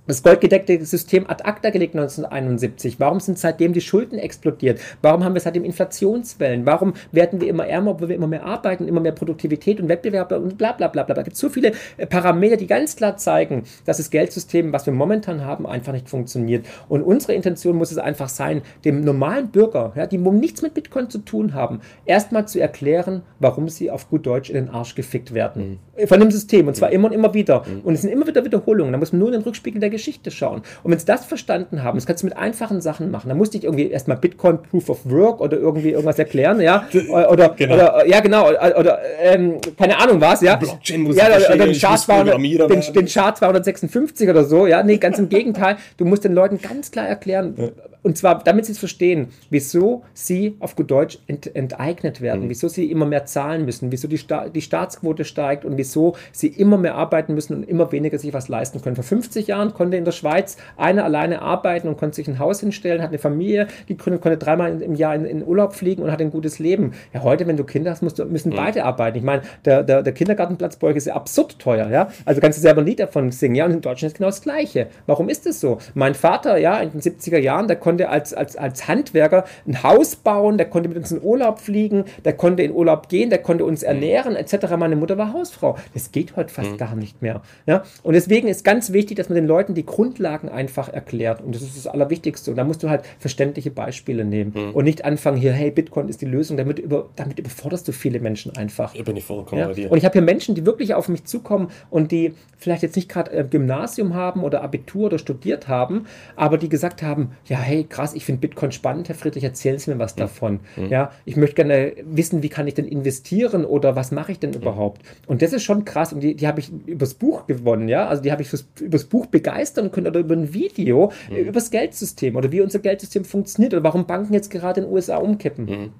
das goldgedeckte System ad acta gelegt 1971? Warum sind seitdem die Schulden explodiert? Warum haben wir seitdem Inflationswellen? Warum werden wir immer ärmer, obwohl wir immer mehr arbeiten, immer mehr Produktivität und Wettbewerb und bla bla bla bla. Da gibt es so viele äh, Parameter, die ganz klar zeigen, dass das Geldsystem, was wir momentan haben, einfach nicht funktioniert. Und unsere Intention muss es einfach sein, dem normalen Bürger, ja, die nichts mit Bitcoin zu tun haben, erstmal zu erklären, warum sie auf gut Deutsch in den Arsch gefickt werden. Mhm. Von dem System. Und zwar mhm. immer und immer wieder. Mhm. Und es sind immer wieder Wiederholungen. Da muss man nur in den Rückspiegel der Geschichte schauen. Und wenn sie das verstanden haben, das kannst du mit einfachen Sachen machen. Da musste ich irgendwie erstmal Bitcoin Proof of Work oder irgendwie irgendwas erklären, ja. Oder, genau. oder ja, genau, oder, oder ähm, keine Ahnung was, ja. Blockchain muss ja, oder, oder den, Chart 200, den, den Chart 256 oder so, ja. Nee, ganz im Gegenteil. Du musst den Leuten ganz klar erklären, ja. Und zwar, damit sie es verstehen, wieso sie auf gut Deutsch ent, enteignet werden, mhm. wieso sie immer mehr zahlen müssen, wieso die, Sta die Staatsquote steigt und wieso sie immer mehr arbeiten müssen und immer weniger sich was leisten können. Vor 50 Jahren konnte in der Schweiz einer alleine arbeiten und konnte sich ein Haus hinstellen, hat eine Familie gegründet, konnte dreimal im Jahr in, in Urlaub fliegen und hat ein gutes Leben. Ja, heute, wenn du Kinder hast, musst müssen mhm. beide arbeiten. Ich meine, der, der, der Kindergartenplatz bei euch ist ja absurd teuer, ja. Also kannst du selber ein Lied davon singen, ja, und in Deutschland ist genau das Gleiche. Warum ist das so? Mein Vater, ja, in den 70er Jahren, der konnte konnte als, als, als Handwerker ein Haus bauen, der konnte mit uns in Urlaub fliegen, der konnte in Urlaub gehen, der konnte uns mhm. ernähren, etc. Meine Mutter war Hausfrau. Das geht heute fast mhm. gar nicht mehr. Ja? Und deswegen ist ganz wichtig, dass man den Leuten die Grundlagen einfach erklärt. Und das ist das Allerwichtigste. Und da musst du halt verständliche Beispiele nehmen mhm. und nicht anfangen hier, hey, Bitcoin ist die Lösung. Damit, über, damit überforderst du viele Menschen einfach. Ich bin ich vollkommen ja? bei dir. Und ich habe hier Menschen, die wirklich auf mich zukommen und die vielleicht jetzt nicht gerade äh, Gymnasium haben oder Abitur oder studiert haben, aber die gesagt haben, ja, hey, krass, ich finde Bitcoin spannend, Herr Friedrich, erzählen Sie mir was mhm. davon. Mhm. Ja, ich möchte gerne wissen, wie kann ich denn investieren oder was mache ich denn mhm. überhaupt? Und das ist schon krass und die, die habe ich übers Buch gewonnen, ja, also die habe ich fürs, übers Buch begeistern können oder über ein Video, mhm. übers Geldsystem oder wie unser Geldsystem funktioniert oder warum Banken jetzt gerade in den USA umkippen. Mhm.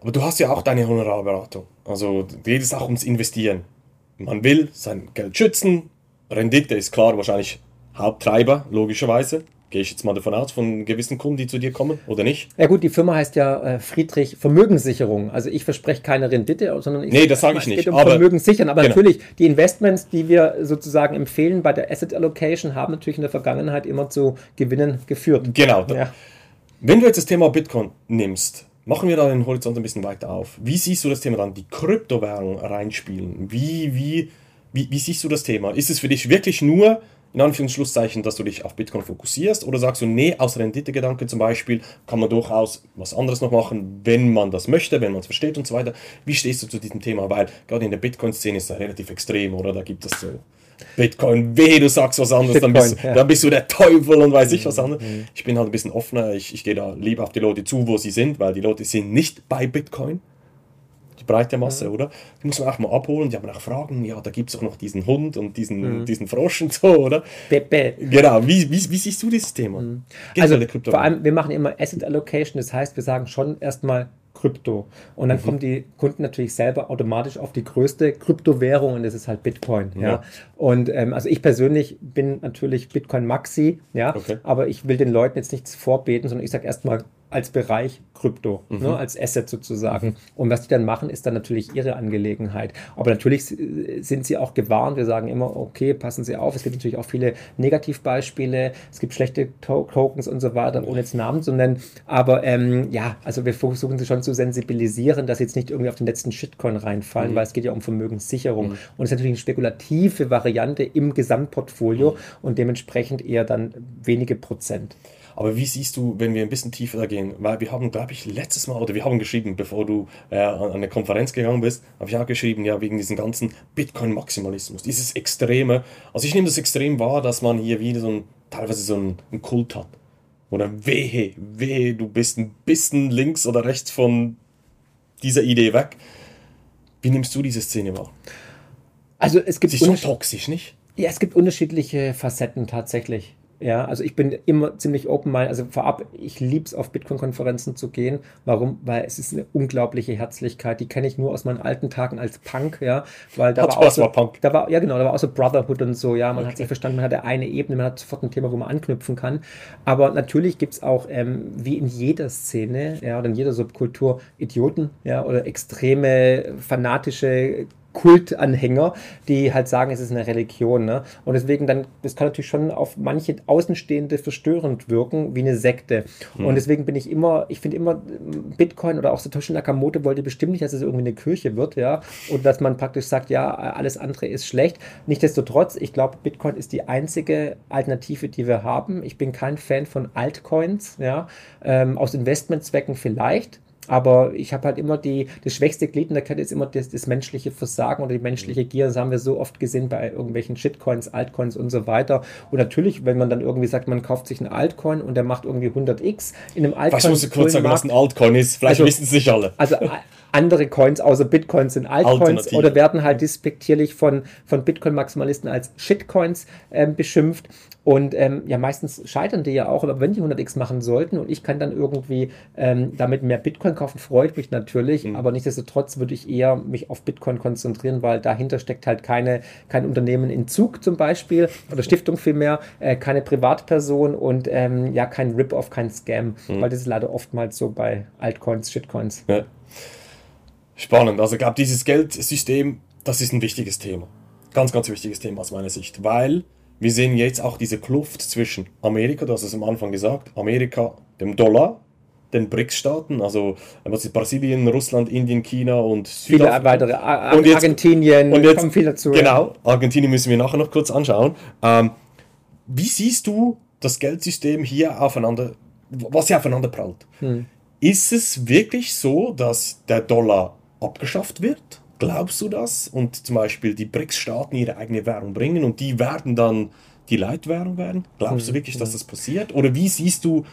Aber du hast ja auch deine Honorarberatung. Also geht es auch ums Investieren. Man will sein Geld schützen. Rendite ist klar wahrscheinlich Haupttreiber, logischerweise. Gehe ich jetzt mal davon aus, von gewissen Kunden, die zu dir kommen oder nicht? Ja gut, die Firma heißt ja äh, Friedrich Vermögenssicherung. Also ich verspreche keine Rendite, sondern ich nee, das sage ich nicht. Es geht um aber, Vermögenssichern. Aber genau. natürlich, die Investments, die wir sozusagen empfehlen bei der Asset Allocation, haben natürlich in der Vergangenheit immer zu Gewinnen geführt. Genau. Ja. Wenn du jetzt das Thema Bitcoin nimmst, machen wir da den Horizont ein bisschen weiter auf. Wie siehst du das Thema dann, die Kryptowährung reinspielen? Wie, wie, wie, wie siehst du das Thema? Ist es für dich wirklich nur in Anführungszeichen, dass du dich auf Bitcoin fokussierst? Oder sagst du, nee, aus Renditegedanken zum Beispiel kann man durchaus was anderes noch machen, wenn man das möchte, wenn man es versteht und so weiter. Wie stehst du zu diesem Thema? Weil gerade in der Bitcoin-Szene ist das relativ extrem, oder? Da gibt es so Bitcoin, weh, du sagst was anderes, Bitcoin, dann, bist, ja. dann bist du der Teufel und weiß ich was anderes. Mhm. Ich bin halt ein bisschen offener, ich, ich gehe da lieber auf die Leute zu, wo sie sind, weil die Leute sind nicht bei Bitcoin die breite Masse, mhm. oder? Die muss man auch mal abholen, die haben auch Fragen, ja, da gibt es auch noch diesen Hund und diesen, mhm. diesen Frosch und so, oder? Pepe. Genau, wie, wie, wie siehst du dieses Thema? Mhm. Also, vor allem, wir machen immer Asset Allocation, das heißt, wir sagen schon erstmal Krypto. Und dann mhm. kommen die Kunden natürlich selber automatisch auf die größte Kryptowährung und das ist halt Bitcoin. Ja. ja. Und ähm, also ich persönlich bin natürlich Bitcoin Maxi, ja, okay. aber ich will den Leuten jetzt nichts vorbeten, sondern ich sage erstmal als Bereich Krypto, mhm. ne, als Asset sozusagen. Mhm. Und was die dann machen, ist dann natürlich ihre Angelegenheit. Aber natürlich sind sie auch gewarnt. Wir sagen immer, okay, passen Sie auf. Es gibt natürlich auch viele Negativbeispiele. Es gibt schlechte to Tokens und so weiter, ohne jetzt Namen zu nennen. Aber ähm, ja, also wir versuchen sie schon zu sensibilisieren, dass sie jetzt nicht irgendwie auf den letzten Shitcoin reinfallen, mhm. weil es geht ja um Vermögenssicherung. Mhm. Und es ist natürlich eine spekulative Variante im Gesamtportfolio mhm. und dementsprechend eher dann wenige Prozent. Aber wie siehst du, wenn wir ein bisschen tiefer da gehen? Weil wir haben, glaube ich, letztes Mal, oder wir haben geschrieben, bevor du äh, an eine Konferenz gegangen bist, habe ich auch geschrieben, ja, wegen diesem ganzen Bitcoin-Maximalismus, dieses Extreme. Also ich nehme das extrem wahr, dass man hier wieder so ein, teilweise so einen, einen Kult hat. Oder wehe, wehe, du bist ein bisschen links oder rechts von dieser Idee weg. Wie nimmst du diese Szene wahr? Also es gibt... Sie ist schon toxisch, nicht? Ja, es gibt unterschiedliche Facetten tatsächlich. Ja, also ich bin immer ziemlich open-minded. Also vorab, ich liebe es, auf Bitcoin-Konferenzen zu gehen. Warum? Weil es ist eine unglaubliche Herzlichkeit. Die kenne ich nur aus meinen alten Tagen als Punk, ja. Weil da hat war auch so, war Punk. Da war, ja, genau, da war auch so Brotherhood und so, ja. Man okay. hat sich verstanden, man hat eine Ebene, man hat sofort ein Thema, wo man anknüpfen kann. Aber natürlich gibt es auch, ähm, wie in jeder Szene, ja, oder in jeder Subkultur, Idioten, ja, oder extreme, fanatische Kultanhänger, die halt sagen, es ist eine Religion. Ne? Und deswegen dann, das kann natürlich schon auf manche Außenstehende verstörend wirken, wie eine Sekte. Mhm. Und deswegen bin ich immer, ich finde immer, Bitcoin oder auch Satoshi Nakamoto wollte bestimmt nicht, dass es irgendwie eine Kirche wird, ja, und dass man praktisch sagt, ja, alles andere ist schlecht. Nichtsdestotrotz, ich glaube, Bitcoin ist die einzige Alternative, die wir haben. Ich bin kein Fan von Altcoins, ja, ähm, aus Investmentzwecken vielleicht, aber ich habe halt immer die, das schwächste Glied in der Kette ist immer das, das, menschliche Versagen oder die menschliche Gier. Das haben wir so oft gesehen bei irgendwelchen Shitcoins, Altcoins und so weiter. Und natürlich, wenn man dann irgendwie sagt, man kauft sich einen Altcoin und der macht irgendwie 100x in einem Altcoin. Ich muss kurz sagen, was ein Altcoin ist. Vielleicht also, wissen es nicht alle. Also andere Coins außer Bitcoins sind Altcoins oder werden halt despektierlich von, von Bitcoin-Maximalisten als Shitcoins äh, beschimpft. Und ähm, ja, meistens scheitern die ja auch, aber wenn die 100x machen sollten und ich kann dann irgendwie ähm, damit mehr Bitcoin kaufen, freut mich natürlich, mhm. aber nichtsdestotrotz würde ich eher mich auf Bitcoin konzentrieren, weil dahinter steckt halt keine, kein Unternehmen in Zug zum Beispiel oder Stiftung vielmehr, äh, keine Privatperson und ähm, ja, kein Rip-Off, kein Scam, mhm. weil das ist leider oftmals so bei Altcoins, Shitcoins. Ja. Spannend, also glaube, dieses Geldsystem, das ist ein wichtiges Thema. Ganz, ganz wichtiges Thema aus meiner Sicht, weil wir sehen jetzt auch diese Kluft zwischen Amerika, du hast es am Anfang gesagt, Amerika, dem Dollar, den BRICS-Staaten, also was ist Brasilien, Russland, Indien, China und Südafrika. Viele weitere, Ar und jetzt, Argentinien, und jetzt, kommen viel dazu. Genau, Argentinien müssen wir nachher noch kurz anschauen. Ähm, wie siehst du das Geldsystem hier aufeinander, was hier aufeinander prallt? Hm. Ist es wirklich so, dass der Dollar abgeschafft wird? Glaubst du das? Und zum Beispiel die BRICS-Staaten ihre eigene Währung bringen und die werden dann die Leitwährung werden? Glaubst du mhm. wirklich, dass das passiert? Oder wie siehst du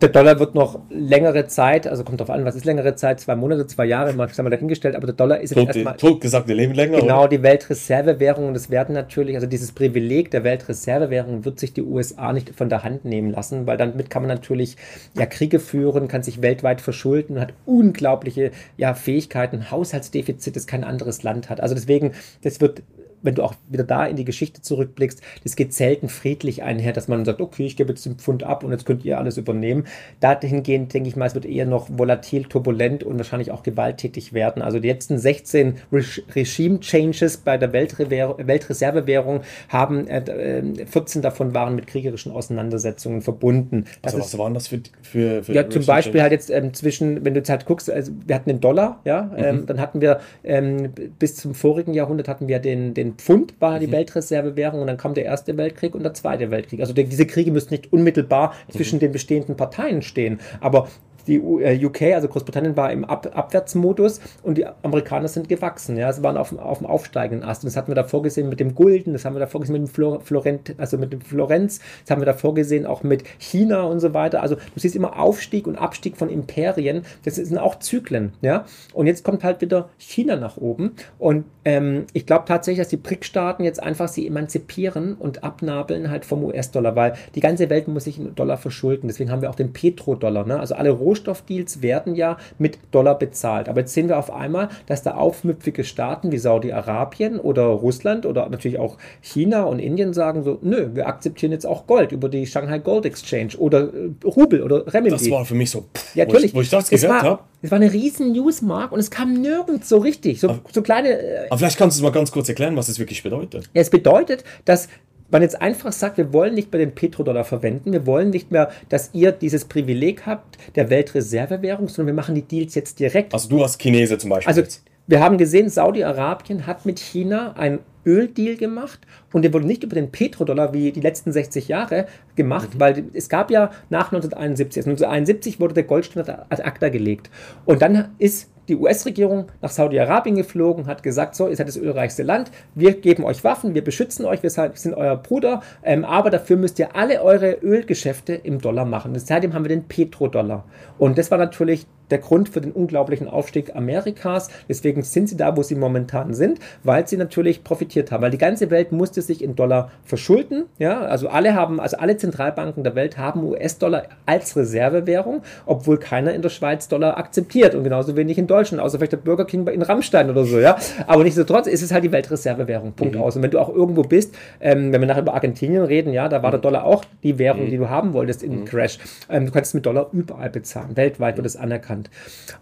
der Dollar wird noch längere Zeit, also kommt darauf an, was ist längere Zeit, zwei Monate, zwei Jahre, mal haben wir dahingestellt, aber der Dollar ist jetzt erstmal... Tot gesagt, wir leben länger. Genau, oder? die Weltreservewährung, das werden natürlich, also dieses Privileg der Weltreservewährung wird sich die USA nicht von der Hand nehmen lassen, weil damit kann man natürlich ja Kriege führen, kann sich weltweit verschulden, hat unglaubliche ja, Fähigkeiten, Haushaltsdefizit, das kein anderes Land hat. Also deswegen, das wird wenn du auch wieder da in die Geschichte zurückblickst, das geht selten friedlich einher, dass man sagt, okay, ich gebe jetzt den Pfund ab und jetzt könnt ihr alles übernehmen. Dahingehend denke ich mal, es wird eher noch volatil, turbulent und wahrscheinlich auch gewalttätig werden. Also die letzten 16 Re Regime-Changes bei der Weltreservewährung haben, äh, 14 davon waren mit kriegerischen Auseinandersetzungen verbunden. Das also was waren das für, für, für Ja, zum Beispiel halt jetzt ähm, zwischen, wenn du jetzt halt guckst, also wir hatten den Dollar, ja, ähm, mhm. dann hatten wir ähm, bis zum vorigen Jahrhundert hatten wir den, den Pfund war die mhm. Weltreservewährung und dann kam der Erste Weltkrieg und der Zweite Weltkrieg. Also diese Kriege müssen nicht unmittelbar mhm. zwischen den bestehenden Parteien stehen, aber die UK, äh, also Großbritannien, war im Ab Abwärtsmodus und die Amerikaner sind gewachsen. Ja, sie waren auf, auf dem aufsteigenden Ast. Und das hatten wir da vorgesehen mit dem Gulden, das haben wir da vorgesehen mit dem Flor Florent, also mit dem Florenz, das haben wir da vorgesehen auch mit China und so weiter. Also du siehst immer Aufstieg und Abstieg von Imperien. Das sind auch Zyklen. Ja, und jetzt kommt halt wieder China nach oben. Und ähm, ich glaube tatsächlich, dass die BRIC-Staaten jetzt einfach sie emanzipieren und abnabeln halt vom US-Dollar, weil die ganze Welt muss sich in Dollar verschulden. Deswegen haben wir auch den Petrodollar. Ne? Also alle Rohstoffe Rohstoffdeals werden ja mit Dollar bezahlt. Aber jetzt sehen wir auf einmal, dass da aufmüpfige Staaten wie Saudi-Arabien oder Russland oder natürlich auch China und Indien sagen so, nö, wir akzeptieren jetzt auch Gold über die Shanghai Gold Exchange oder äh, Rubel oder Renminbi. Das war für mich so, pff, ja, natürlich. Wo ich, wo ich das gehört habe. Es war eine riesen Newsmark und es kam nirgends so richtig. So, so kleine. Äh, aber vielleicht kannst du es mal ganz kurz erklären, was es wirklich bedeutet. Ja, es bedeutet, dass man jetzt einfach sagt, wir wollen nicht mehr den Petrodollar verwenden, wir wollen nicht mehr, dass ihr dieses Privileg habt der Weltreservewährung, sondern wir machen die Deals jetzt direkt. Also du als Chinese zum Beispiel. Also wir haben gesehen, Saudi-Arabien hat mit China ein Öldeal gemacht und der wurde nicht über den Petrodollar wie die letzten 60 Jahre gemacht, mhm. weil es gab ja nach 1971, also 1971 wurde der Goldstandard ad acta gelegt und dann ist die US-Regierung nach Saudi-Arabien geflogen, hat gesagt, so, ihr seid das ölreichste Land, wir geben euch Waffen, wir beschützen euch, wir sind euer Bruder, ähm, aber dafür müsst ihr alle eure Ölgeschäfte im Dollar machen. Und seitdem haben wir den Petrodollar. Und das war natürlich der Grund für den unglaublichen Aufstieg Amerikas. Deswegen sind sie da, wo sie momentan sind, weil sie natürlich profitieren akzeptiert haben, weil die ganze Welt musste sich in Dollar verschulden. Ja, also alle haben, also alle Zentralbanken der Welt haben US-Dollar als Reservewährung, obwohl keiner in der Schweiz Dollar akzeptiert und genauso wenig in Deutschland, außer vielleicht der Burger King in Rammstein oder so. Ja, aber nichtsdestotrotz ist es halt die Weltreservewährung. Punkt mhm. aus. Und wenn du auch irgendwo bist, ähm, wenn wir nachher über Argentinien reden, ja, da war der mhm. Dollar auch die Währung, mhm. die du haben wolltest im mhm. Crash. Ähm, du kannst mit Dollar überall bezahlen. Weltweit wird es anerkannt.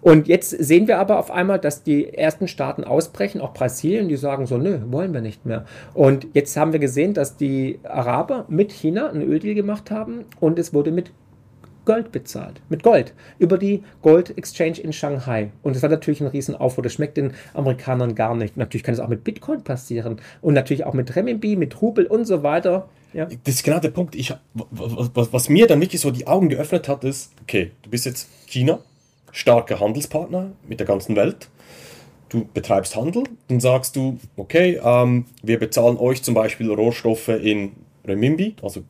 Und jetzt sehen wir aber auf einmal, dass die ersten Staaten ausbrechen, auch Brasilien, die sagen so, nö, wollen wir nicht mehr. Und jetzt haben wir gesehen, dass die Araber mit China einen Öldeal gemacht haben und es wurde mit Gold bezahlt. Mit Gold. Über die Gold Exchange in Shanghai. Und das war natürlich ein Riesenaufruhr. Das schmeckt den Amerikanern gar nicht. Natürlich kann es auch mit Bitcoin passieren. Und natürlich auch mit Renminbi, mit Rubel und so weiter. Ja. Das ist genau der Punkt. Ich, was, was mir dann wirklich so die Augen geöffnet hat, ist, okay, du bist jetzt China, starker Handelspartner mit der ganzen Welt. Du betreibst Handel, dann sagst du, okay, ähm, wir bezahlen euch zum Beispiel Rohstoffe in Renminbi, also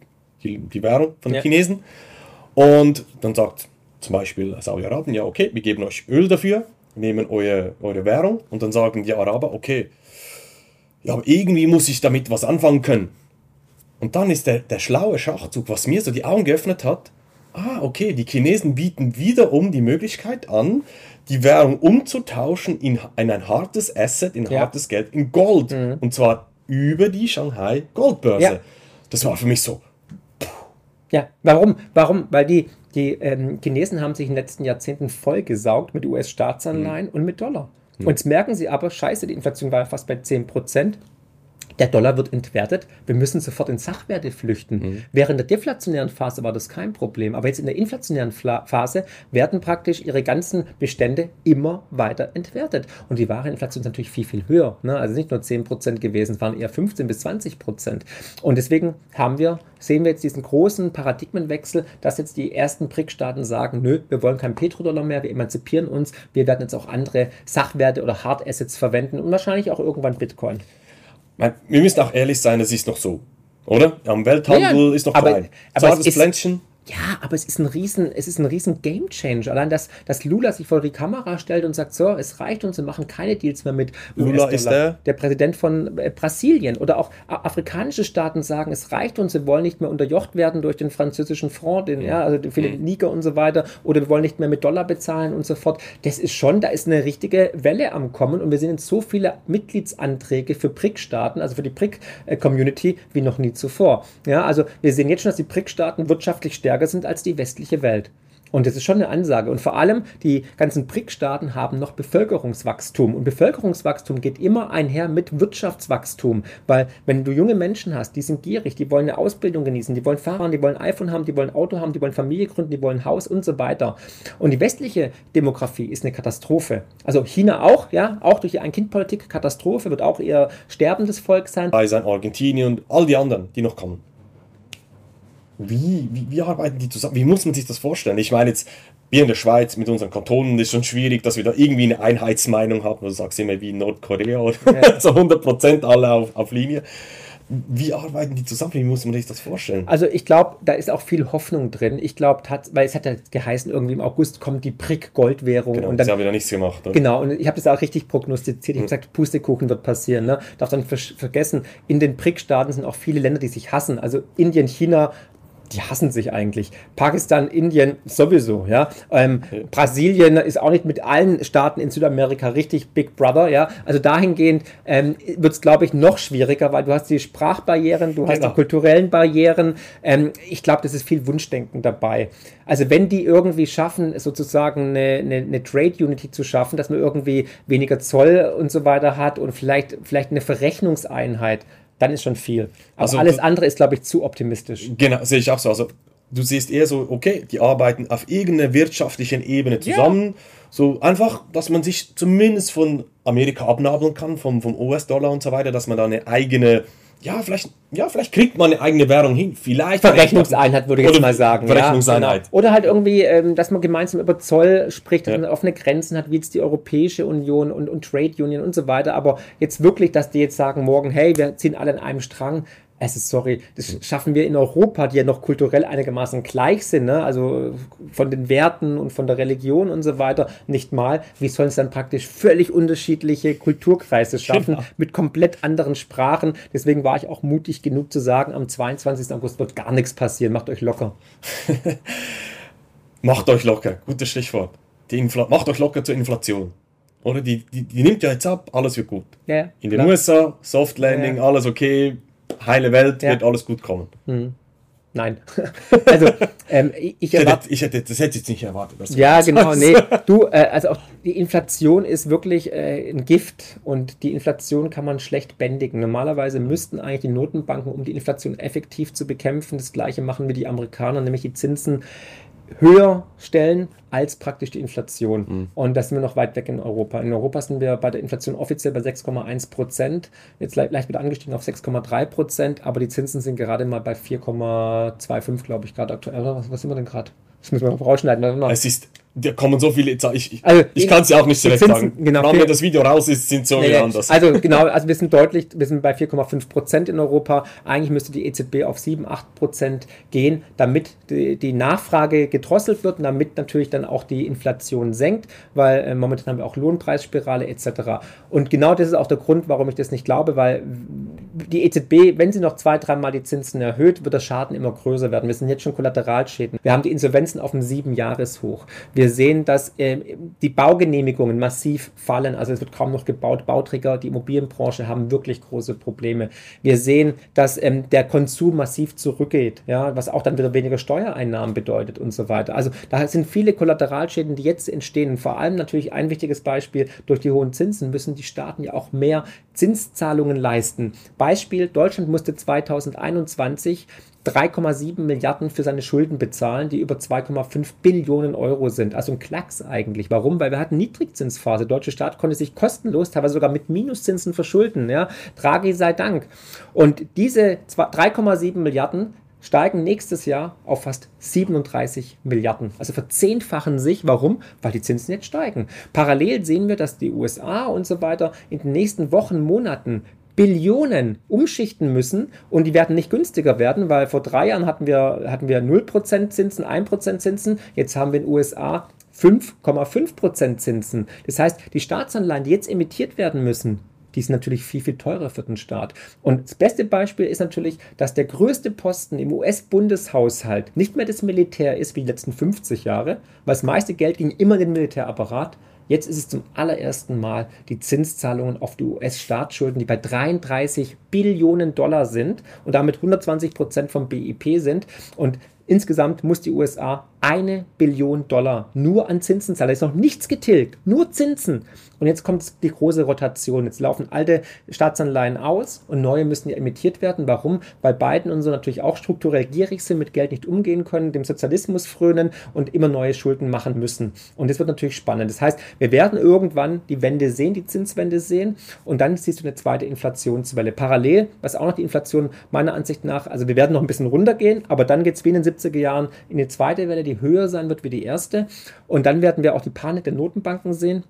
die, die Währung von den ja. Chinesen. Und dann sagt zum Beispiel Saudi-Arabien, ja, okay, wir geben euch Öl dafür, nehmen eure, eure Währung und dann sagen die Araber, okay, ja, aber irgendwie muss ich damit was anfangen können. Und dann ist der, der schlaue Schachzug, was mir so die Augen geöffnet hat, ah, okay, die Chinesen bieten wiederum die Möglichkeit an, die Währung umzutauschen in, in ein hartes Asset, in ja. hartes Geld, in Gold. Mhm. Und zwar über die Shanghai Goldbörse. Ja. Das war für mich so, ja, warum? Warum? Weil die, die ähm, Chinesen haben sich in den letzten Jahrzehnten vollgesaugt mit US-Staatsanleihen mhm. und mit Dollar. Mhm. Und jetzt merken sie aber, scheiße, die Inflation war ja fast bei 10 Prozent der Dollar wird entwertet, wir müssen sofort in Sachwerte flüchten. Mhm. Während der deflationären Phase war das kein Problem, aber jetzt in der inflationären Phase werden praktisch ihre ganzen Bestände immer weiter entwertet. Und die wahre Inflation ist natürlich viel, viel höher. Ne? Also nicht nur 10% gewesen, es waren eher 15 bis 20%. Und deswegen haben wir, sehen wir jetzt diesen großen Paradigmenwechsel, dass jetzt die ersten BRIC-Staaten sagen, nö, wir wollen keinen Petrodollar mehr, wir emanzipieren uns, wir werden jetzt auch andere Sachwerte oder Hard Assets verwenden und wahrscheinlich auch irgendwann Bitcoin wir müssen auch ehrlich sein, es ist noch so. Oder? Am Welthandel ja, ist noch aber, klein. Aber Zartes Pflänzchen. Ja, aber es ist ein riesen, es ist ein riesen Game Changer. Allein, dass, dass Lula sich vor die Kamera stellt und sagt, so, es reicht uns, wir machen keine Deals mehr mit Lula ist der? Der Präsident von äh, Brasilien. Oder auch afrikanische Staaten sagen, es reicht uns, wir wollen nicht mehr unterjocht werden durch den französischen Front, den, ja, also viele mhm. Niger und so weiter. Oder wir wollen nicht mehr mit Dollar bezahlen und so fort. Das ist schon, da ist eine richtige Welle am Kommen und wir sehen jetzt so viele Mitgliedsanträge für BRIC-Staaten, also für die BRIC-Community, wie noch nie zuvor. Ja, also wir sehen jetzt schon, dass die BRIC-Staaten wirtschaftlich stärker stärker sind als die westliche Welt. Und das ist schon eine Ansage. Und vor allem, die ganzen BRIC-Staaten haben noch Bevölkerungswachstum. Und Bevölkerungswachstum geht immer einher mit Wirtschaftswachstum. Weil, wenn du junge Menschen hast, die sind gierig, die wollen eine Ausbildung genießen, die wollen fahren, die wollen iPhone haben, die wollen Auto haben, die wollen Familie gründen, die wollen Haus und so weiter. Und die westliche Demografie ist eine Katastrophe. Also China auch, ja, auch durch die Ein-Kind-Politik Katastrophe, wird auch eher sterbendes Volk sein. Bei sein Argentinien und all die anderen, die noch kommen. Wie, wie, wie arbeiten die zusammen? Wie muss man sich das vorstellen? Ich meine jetzt, wir in der Schweiz mit unseren Kantonen ist schon schwierig, dass wir da irgendwie eine Einheitsmeinung haben. Du sagst immer wie in Nordkorea oder ja. so 100% alle auf, auf Linie. Wie arbeiten die zusammen? Wie muss man sich das vorstellen? Also ich glaube, da ist auch viel Hoffnung drin. Ich glaube, weil es hat ja geheißen, irgendwie im August kommt die Prick-Goldwährung. Genau, und dann, sie haben wieder nichts gemacht. Oder? Genau, und ich habe das auch richtig prognostiziert. Ich habe hm. gesagt, Pustekuchen wird passieren. Ne? Darf dann vergessen, in den Prick-Staaten sind auch viele Länder, die sich hassen. Also Indien, China, die hassen sich eigentlich. Pakistan, Indien sowieso, ja. Ähm, okay. Brasilien ist auch nicht mit allen Staaten in Südamerika richtig Big Brother, ja. Also dahingehend ähm, wird es, glaube ich, noch schwieriger, weil du hast die Sprachbarrieren, du genau. hast die kulturellen Barrieren. Ähm, ich glaube, das ist viel Wunschdenken dabei. Also wenn die irgendwie schaffen, sozusagen eine, eine, eine, Trade Unity zu schaffen, dass man irgendwie weniger Zoll und so weiter hat und vielleicht, vielleicht eine Verrechnungseinheit, dann ist schon viel. Aber also, alles andere ist, glaube ich, zu optimistisch. Genau, sehe ich auch so. Also du siehst eher so, okay, die arbeiten auf irgendeiner wirtschaftlichen Ebene zusammen. Ja. So einfach, dass man sich zumindest von Amerika abnabeln kann, vom, vom US-Dollar und so weiter, dass man da eine eigene ja, vielleicht, ja, vielleicht kriegt man eine eigene Währung hin. Vielleicht. Verrechnungseinheit würde ich jetzt mal sagen. Verrechnungseinheit. Ja, genau. Oder halt irgendwie, ähm, dass man gemeinsam über Zoll spricht, dass ja. man offene Grenzen hat, wie jetzt die Europäische Union und, und Trade Union und so weiter. Aber jetzt wirklich, dass die jetzt sagen morgen, hey, wir ziehen alle an einem Strang, Also sorry, das schaffen wir in Europa, die ja noch kulturell einigermaßen gleich sind, ne? also von den Werten und von der Religion und so weiter, nicht mal. Wie sollen es dann praktisch völlig unterschiedliche Kulturkreise schaffen genau. mit komplett anderen Sprachen? Deswegen war ich auch mutig genug zu sagen, am 22. August wird gar nichts passieren. Macht euch locker. Macht euch locker, gutes Stichwort. Die Macht euch locker zur Inflation. Oder die, die, die nimmt ja jetzt ab, alles wird gut. Ja, In den klar. USA, Soft Landing, ja. alles okay, heile Welt, ja. wird alles gut kommen. Mhm. Nein. also, ähm, ich, erwarte, ich hätte, das hätte ich jetzt nicht erwartet. ja, genau. Nee, du, äh, also auch die Inflation ist wirklich äh, ein Gift und die Inflation kann man schlecht bändigen. Normalerweise müssten eigentlich die Notenbanken, um die Inflation effektiv zu bekämpfen, das Gleiche machen wie die Amerikaner, nämlich die Zinsen höher stellen als praktisch die Inflation. Mhm. Und das sind wir noch weit weg in Europa. In Europa sind wir bei der Inflation offiziell bei 6,1 Prozent, jetzt leicht, leicht wieder angestiegen auf 6,3 Prozent, aber die Zinsen sind gerade mal bei 4,25, glaube ich, gerade aktuell. Was, was sind wir denn gerade? Das müssen wir noch rausschneiden. Es ist da kommen so viele. Ich, ich, also, ich kann es ja auch nicht direkt sagen. Genau, wenn das Video raus ist, sind so nee, anders. Also genau, also wir sind deutlich, wir sind bei 4,5 Prozent in Europa. Eigentlich müsste die EZB auf 7, 8 Prozent gehen, damit die, die, Nachfrage gedrosselt wird und damit natürlich dann auch die Inflation senkt, weil äh, momentan haben wir auch Lohnpreisspirale etc. Und genau das ist auch der Grund, warum ich das nicht glaube, weil die EZB, wenn sie noch zwei, dreimal die Zinsen erhöht, wird der Schaden immer größer werden. Wir sind jetzt schon Kollateralschäden. Wir haben die Insolvenzen auf einem sieben Jahreshoch. Wir sehen, dass äh, die Baugenehmigungen massiv fallen. Also es wird kaum noch gebaut. Bauträger, die Immobilienbranche haben wirklich große Probleme. Wir sehen, dass ähm, der Konsum massiv zurückgeht, ja, was auch dann wieder weniger Steuereinnahmen bedeutet und so weiter. Also da sind viele Kollateralschäden, die jetzt entstehen. vor allem natürlich ein wichtiges Beispiel, durch die hohen Zinsen müssen die Staaten ja auch mehr Zinszahlungen leisten. Beispiel, Deutschland musste 2021 3,7 Milliarden für seine Schulden bezahlen, die über 2,5 Billionen Euro sind. Also ein Klacks eigentlich. Warum? Weil wir hatten Niedrigzinsphase. Der deutsche Staat konnte sich kostenlos, teilweise sogar mit Minuszinsen verschulden. Ja? Draghi sei Dank. Und diese 3,7 Milliarden steigen nächstes Jahr auf fast 37 Milliarden. Also verzehnfachen sich. Warum? Weil die Zinsen jetzt steigen. Parallel sehen wir, dass die USA und so weiter in den nächsten Wochen, Monaten Billionen umschichten müssen und die werden nicht günstiger werden, weil vor drei Jahren hatten wir, hatten wir 0% Zinsen, 1% Zinsen, jetzt haben wir in den USA 5,5% Zinsen. Das heißt, die Staatsanleihen, die jetzt emittiert werden müssen, die sind natürlich viel, viel teurer für den Staat. Und das beste Beispiel ist natürlich, dass der größte Posten im US-Bundeshaushalt nicht mehr das Militär ist wie die letzten 50 Jahre, weil das meiste Geld ging immer in den Militärapparat. Jetzt ist es zum allerersten Mal die Zinszahlungen auf die US-Staatsschulden, die bei 33 Billionen Dollar sind und damit 120 Prozent vom BIP sind. Und insgesamt muss die USA eine Billion Dollar nur an Zinsen zahlen. Da ist noch nichts getilgt, nur Zinsen. Und jetzt kommt die große Rotation. Jetzt laufen alte Staatsanleihen aus und neue müssen ja emittiert werden. Warum? Weil Biden und so natürlich auch strukturell gierig sind, mit Geld nicht umgehen können, dem Sozialismus frönen und immer neue Schulden machen müssen. Und das wird natürlich spannend. Das heißt, wir werden irgendwann die Wende sehen, die Zinswende sehen und dann siehst du eine zweite Inflationswelle. Parallel, was auch noch die Inflation meiner Ansicht nach, also wir werden noch ein bisschen runtergehen, aber dann geht es wie in den 70er Jahren in die zweite Welle, die höher sein wird wie die erste. Und dann werden wir auch die Panik der Notenbanken sehen.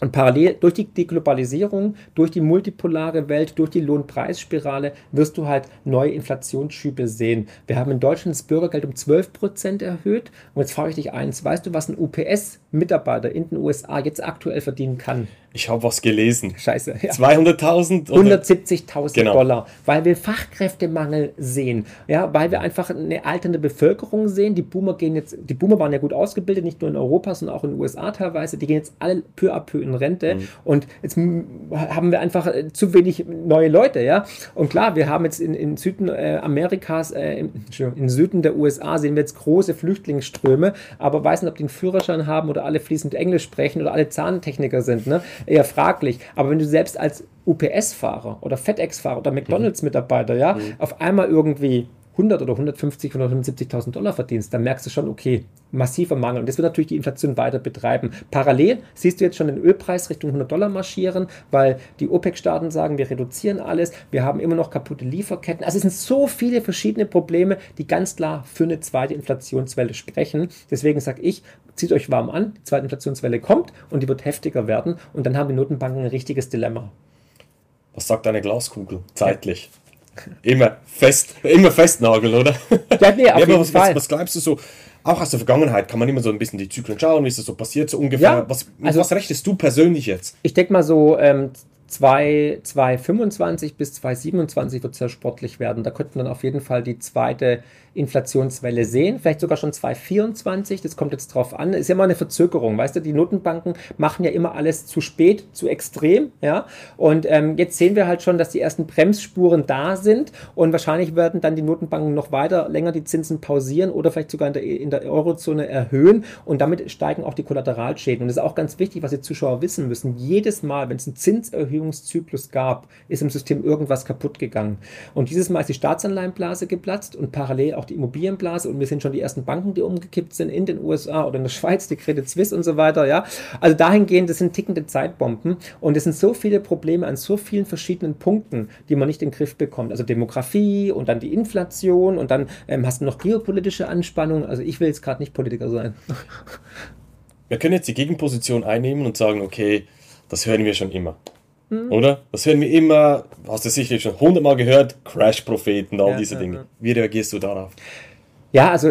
Und parallel durch die Deglobalisierung, durch die multipolare Welt, durch die Lohnpreisspirale wirst du halt neue Inflationsschübe sehen. Wir haben in Deutschland das Bürgergeld um 12 Prozent erhöht. Und jetzt frage ich dich eins: Weißt du, was ein UPS-Mitarbeiter in den USA jetzt aktuell verdienen kann? Ich habe was gelesen. Scheiße. Ja. 200.000? 170.000 genau. Dollar. Weil wir Fachkräftemangel sehen. Ja, weil wir einfach eine alternde Bevölkerung sehen. Die Boomer gehen jetzt, die Boomer waren ja gut ausgebildet, nicht nur in Europa, sondern auch in den USA teilweise. Die gehen jetzt alle peu à peu in Rente. Mhm. Und jetzt haben wir einfach äh, zu wenig neue Leute. Ja, und klar, wir haben jetzt in, in Süden äh, Amerikas, äh, im, in Süden der USA sehen wir jetzt große Flüchtlingsströme, aber weiß nicht, ob die einen Führerschein haben oder alle fließend Englisch sprechen oder alle Zahntechniker sind. Ne? Eher fraglich. Aber wenn du selbst als UPS-Fahrer oder FedEx-Fahrer oder McDonalds-Mitarbeiter, ja, mhm. auf einmal irgendwie 100 oder 150 oder 170.000 Dollar verdienst, dann merkst du schon, okay, massiver Mangel. Und das wird natürlich die Inflation weiter betreiben. Parallel siehst du jetzt schon den Ölpreis Richtung 100 Dollar marschieren, weil die OPEC-Staaten sagen, wir reduzieren alles, wir haben immer noch kaputte Lieferketten. Also es sind so viele verschiedene Probleme, die ganz klar für eine zweite Inflationswelle sprechen. Deswegen sage ich, zieht euch warm an, die zweite Inflationswelle kommt und die wird heftiger werden und dann haben die Notenbanken ein richtiges Dilemma. Was sagt deine Glaskugel zeitlich? Immer fest, immer festnageln, oder? Ja, nee, auf ja, jeden was, Fall. Was, was glaubst du so? Auch aus der Vergangenheit kann man immer so ein bisschen die Zyklen schauen, wie ist das so passiert, so ungefähr. Ja, was, also, was rechnest du persönlich jetzt? Ich denke mal so, ähm, 2025 bis 2027 wird es sehr sportlich werden. Da könnten dann auf jeden Fall die zweite Inflationswelle sehen, vielleicht sogar schon 2024, das kommt jetzt drauf an, ist ja immer eine Verzögerung, weißt du, die Notenbanken machen ja immer alles zu spät, zu extrem, ja, und ähm, jetzt sehen wir halt schon, dass die ersten Bremsspuren da sind. Und wahrscheinlich werden dann die Notenbanken noch weiter länger die Zinsen pausieren oder vielleicht sogar in der, in der Eurozone erhöhen. Und damit steigen auch die Kollateralschäden. Und das ist auch ganz wichtig, was die Zuschauer wissen müssen, jedes Mal, wenn es einen Zinserhöhungszyklus gab, ist im System irgendwas kaputt gegangen. Und dieses Mal ist die Staatsanleihenblase geplatzt und parallel auch die Immobilienblase und wir sind schon die ersten Banken, die umgekippt sind in den USA oder in der Schweiz, die Credit Suisse und so weiter, ja. Also dahingehend, das sind tickende Zeitbomben und es sind so viele Probleme an so vielen verschiedenen Punkten, die man nicht in den Griff bekommt. Also Demografie und dann die Inflation und dann ähm, hast du noch geopolitische Anspannung. Also ich will jetzt gerade nicht Politiker sein. Wir können jetzt die Gegenposition einnehmen und sagen, okay, das hören wir schon immer. Mhm. Oder? Das hören wir immer, hast du sicherlich schon hundertmal gehört, Crash-Propheten, all ja, diese ja, Dinge. Ja. Wie reagierst du darauf? Ja, also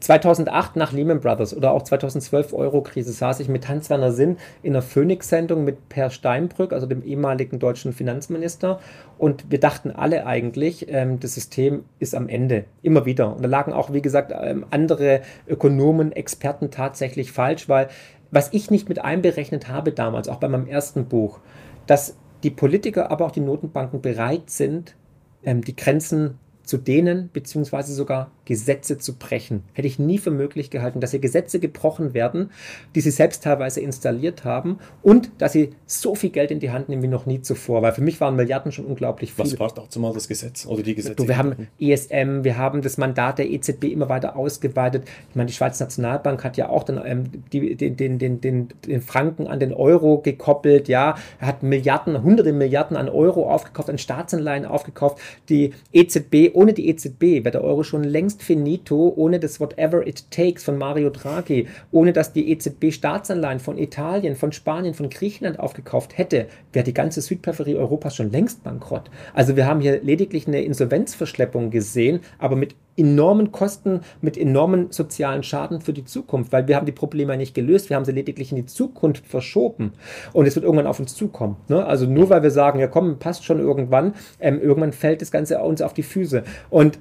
2008 äh, nach Lehman Brothers oder auch 2012 Euro-Krise saß ich mit Hans-Werner Sinn in einer Phoenix-Sendung mit Per Steinbrück, also dem ehemaligen deutschen Finanzminister. Und wir dachten alle eigentlich, ähm, das System ist am Ende. Immer wieder. Und da lagen auch, wie gesagt, ähm, andere Ökonomen, Experten tatsächlich falsch, weil was ich nicht mit einberechnet habe damals, auch bei meinem ersten Buch, dass die Politiker, aber auch die Notenbanken bereit sind, ähm, die Grenzen zu dehnen, beziehungsweise sogar Gesetze zu brechen. Hätte ich nie für möglich gehalten, dass hier Gesetze gebrochen werden, die sie selbst teilweise installiert haben und dass sie so viel Geld in die Hand nehmen wie noch nie zuvor, weil für mich waren Milliarden schon unglaublich viel. Was war dazu mal das Gesetz oder die Gesetze? Du, wir haben ESM, wir haben das Mandat der EZB immer weiter ausgeweitet. Ich meine, die Schweizer Nationalbank hat ja auch den, ähm, die, den, den, den, den, den Franken an den Euro gekoppelt, ja, er hat Milliarden, hunderte Milliarden an Euro aufgekauft, an Staatsanleihen aufgekauft. Die EZB, ohne die EZB wäre der Euro schon längst finito ohne das Whatever It Takes von Mario Draghi, ohne dass die EZB Staatsanleihen von Italien, von Spanien, von Griechenland aufgekauft hätte, wäre die ganze Südperipherie Europas schon längst bankrott. Also wir haben hier lediglich eine Insolvenzverschleppung gesehen, aber mit enormen Kosten, mit enormen sozialen Schaden für die Zukunft, weil wir haben die Probleme nicht gelöst, wir haben sie lediglich in die Zukunft verschoben und es wird irgendwann auf uns zukommen. Ne? Also nur weil wir sagen, ja komm, passt schon irgendwann, ähm, irgendwann fällt das Ganze uns auf die Füße. Und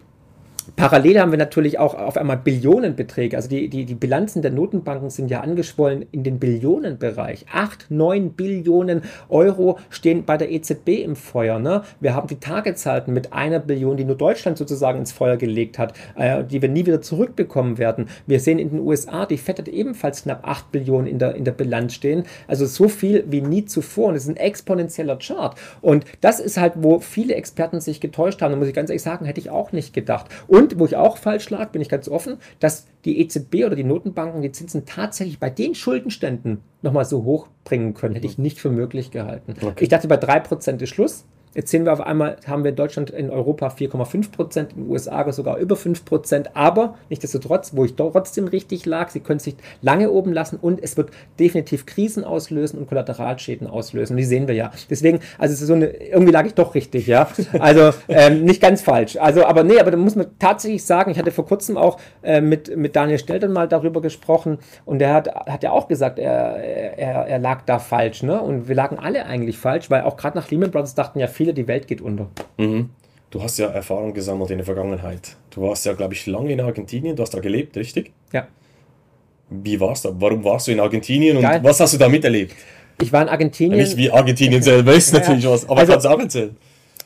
Parallel haben wir natürlich auch auf einmal Billionenbeträge. Also die, die, die Bilanzen der Notenbanken sind ja angeschwollen in den Billionenbereich. Acht, neun Billionen Euro stehen bei der EZB im Feuer. Ne? Wir haben die Tagezahlten mit einer Billion, die nur Deutschland sozusagen ins Feuer gelegt hat, äh, die wir nie wieder zurückbekommen werden. Wir sehen in den USA, die FED hat ebenfalls knapp acht Billionen in der, in der Bilanz stehen. Also so viel wie nie zuvor. Und es ist ein exponentieller Chart. Und das ist halt, wo viele Experten sich getäuscht haben. Da muss ich ganz ehrlich sagen, hätte ich auch nicht gedacht. Und wo ich auch falsch lag, bin ich ganz offen, dass die EZB oder die Notenbanken die Zinsen tatsächlich bei den Schuldenständen nochmal so hoch bringen können. Hätte ich nicht für möglich gehalten. Okay. Ich dachte, bei 3% ist Schluss. Jetzt sehen wir auf einmal, haben wir in Deutschland, in Europa 4,5 Prozent, in den USA sogar über 5 Prozent. Aber nichtsdestotrotz, wo ich trotzdem richtig lag, sie können sich lange oben lassen und es wird definitiv Krisen auslösen und Kollateralschäden auslösen. Und die sehen wir ja. Deswegen, also so eine, irgendwie lag ich doch richtig, ja. Also ähm, nicht ganz falsch. Also, aber nee, aber da muss man tatsächlich sagen, ich hatte vor kurzem auch äh, mit, mit Daniel Stelten mal darüber gesprochen und der hat, hat ja auch gesagt, er, er, er lag da falsch. Ne? Und wir lagen alle eigentlich falsch, weil auch gerade nach Lehman Brothers dachten ja viele, viele, die Welt geht unter. Mhm. Du hast ja Erfahrung gesammelt in der Vergangenheit. Du warst ja, glaube ich, lange in Argentinien, du hast da gelebt, richtig? Ja. Wie warst du? Warum warst du in Argentinien und Geil. was hast du da miterlebt? Ich war in Argentinien. nicht wie Argentinien selber ist natürlich was, aber also, kannst du auch erzählen.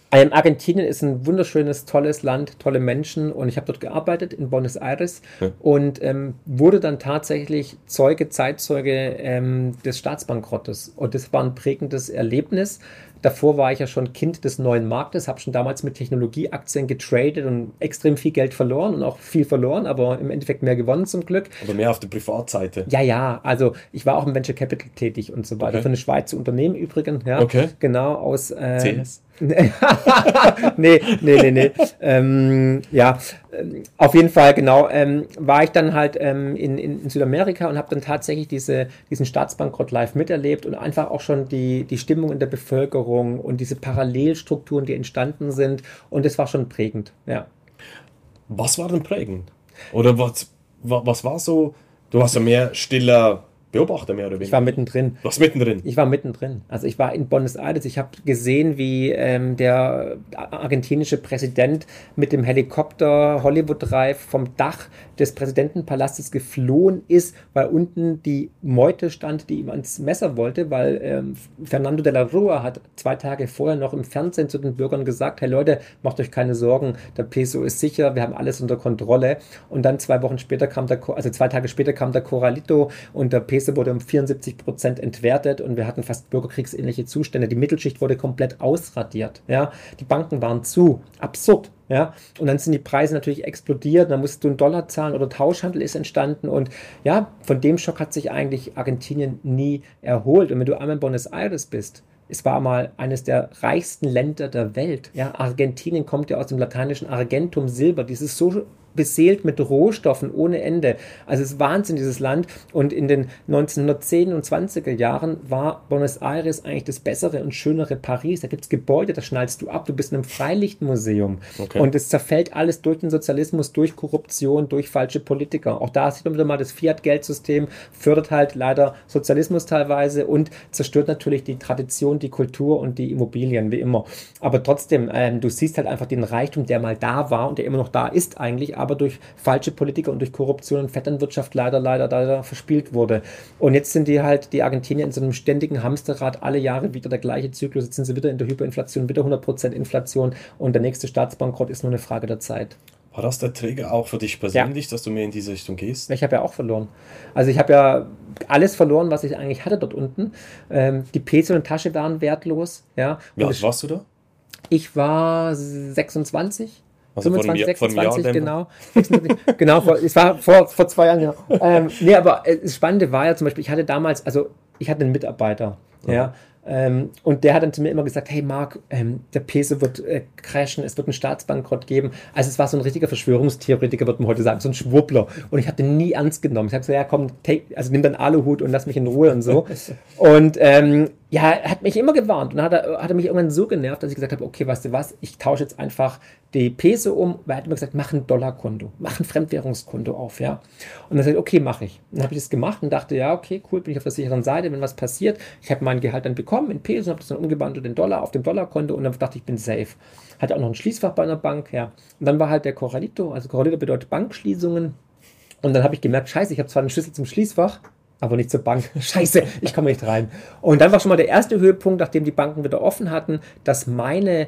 Ähm, Argentinien ist ein wunderschönes, tolles Land, tolle Menschen und ich habe dort gearbeitet in Buenos Aires ja. und ähm, wurde dann tatsächlich Zeuge, Zeitzeuge ähm, des Staatsbankrottes. Und das war ein prägendes Erlebnis. Davor war ich ja schon Kind des neuen Marktes, habe schon damals mit Technologieaktien getradet und extrem viel Geld verloren und auch viel verloren, aber im Endeffekt mehr gewonnen zum Glück. Aber mehr auf der Privatseite. Ja, ja, also ich war auch im Venture Capital tätig und so weiter. Okay. Für eine Schweizer Unternehmen übrigens. Ja, okay. Genau, aus. Äh, CS? nee, nee, nee, nee. ähm, ja, ähm, auf jeden Fall, genau, ähm, war ich dann halt ähm, in, in, Südamerika und habe dann tatsächlich diese, diesen Staatsbankrott live miterlebt und einfach auch schon die, die Stimmung in der Bevölkerung und diese Parallelstrukturen, die entstanden sind. Und das war schon prägend, ja. Was war denn prägend? Oder was, was war so, du hast ja mehr stiller Beobachter mehr oder weniger. Ich war mittendrin. Du warst mittendrin? Ich war mittendrin. Also ich war in Buenos Aires. Ich habe gesehen, wie ähm, der argentinische Präsident mit dem Helikopter Hollywood Drive vom Dach des Präsidentenpalastes geflohen ist, weil unten die Meute stand, die ihm ans Messer wollte, weil ähm, Fernando de la Rua hat zwei Tage vorher noch im Fernsehen zu den Bürgern gesagt, hey Leute, macht euch keine Sorgen, der Peso ist sicher, wir haben alles unter Kontrolle. Und dann zwei Wochen später kam der, also zwei Tage später kam der Corralito und der Peso wurde um 74 Prozent entwertet und wir hatten fast bürgerkriegsähnliche Zustände. Die Mittelschicht wurde komplett ausradiert. Ja? Die Banken waren zu. Absurd. Ja, und dann sind die Preise natürlich explodiert, dann musst du einen Dollar zahlen oder Tauschhandel ist entstanden und ja, von dem Schock hat sich eigentlich Argentinien nie erholt. Und wenn du einmal in Buenos Aires bist, es war mal eines der reichsten Länder der Welt. Ja, Argentinien kommt ja aus dem lateinischen Argentum Silber. Dieses so beseelt mit Rohstoffen ohne Ende. Also es ist Wahnsinn, dieses Land. Und in den 1910 und 20er Jahren war Buenos Aires eigentlich das bessere und schönere Paris. Da gibt es Gebäude, da schnallst du ab, du bist in einem Freilichtmuseum. Okay. Und es zerfällt alles durch den Sozialismus, durch Korruption, durch falsche Politiker. Auch da sieht man wieder mal, das Fiat-Geldsystem fördert halt leider Sozialismus teilweise und zerstört natürlich die Tradition, die Kultur und die Immobilien, wie immer. Aber trotzdem, ähm, du siehst halt einfach den Reichtum, der mal da war und der immer noch da ist eigentlich, aber aber durch falsche Politiker und durch Korruption und Vetternwirtschaft leider, leider, leider verspielt wurde. Und jetzt sind die halt, die Argentinier in so einem ständigen Hamsterrad, alle Jahre wieder der gleiche Zyklus, jetzt sind sie wieder in der Hyperinflation, wieder 100% Inflation und der nächste Staatsbankrott ist nur eine Frage der Zeit. War das der Träger auch für dich persönlich, ja. dass du mehr in diese Richtung gehst? Ich habe ja auch verloren. Also ich habe ja alles verloren, was ich eigentlich hatte dort unten. Ähm, die PC und Tasche waren wertlos. Ja. Wie alt warst du da? Ich war 26. Also 25, von mir, 26, von genau. 26, genau, vor, es war vor, vor zwei Jahren, genau. Ähm, nee, aber äh, das Spannende war ja zum Beispiel, ich hatte damals, also ich hatte einen Mitarbeiter, ja, ja ähm, und der hat dann zu mir immer gesagt, hey Marc, ähm, der Peso wird äh, crashen, es wird einen Staatsbankrott geben. Also es war so ein richtiger Verschwörungstheoretiker, würde man heute sagen, so ein Schwurbler. Und ich habe den nie ernst genommen. Ich habe gesagt, ja komm, take, also nimm deinen Aluhut und lass mich in Ruhe und so. und ähm, ja, er hat mich immer gewarnt und hat er, hat er mich irgendwann so genervt, dass ich gesagt habe, okay, weißt du was, ich tausche jetzt einfach die Peso um, weil er hat immer gesagt, mach ein Dollarkonto, mach ein Fremdwährungskonto auf, ja. Und dann sagte ich, okay, mache ich. Und dann habe ich das gemacht und dachte, ja, okay, cool, bin ich auf der sicheren Seite, wenn was passiert. Ich habe mein Gehalt dann bekommen in Peso, habe das dann umgewandelt in Dollar auf dem Dollarkonto und dann dachte ich, ich bin safe. Hatte auch noch ein Schließfach bei einer Bank, ja. Und dann war halt der Corralito, also Corralito bedeutet Bankschließungen. Und dann habe ich gemerkt, scheiße, ich habe zwar einen Schlüssel zum Schließfach, aber nicht zur Bank. Scheiße, ich komme nicht rein. Und dann war schon mal der erste Höhepunkt, nachdem die Banken wieder offen hatten, dass meine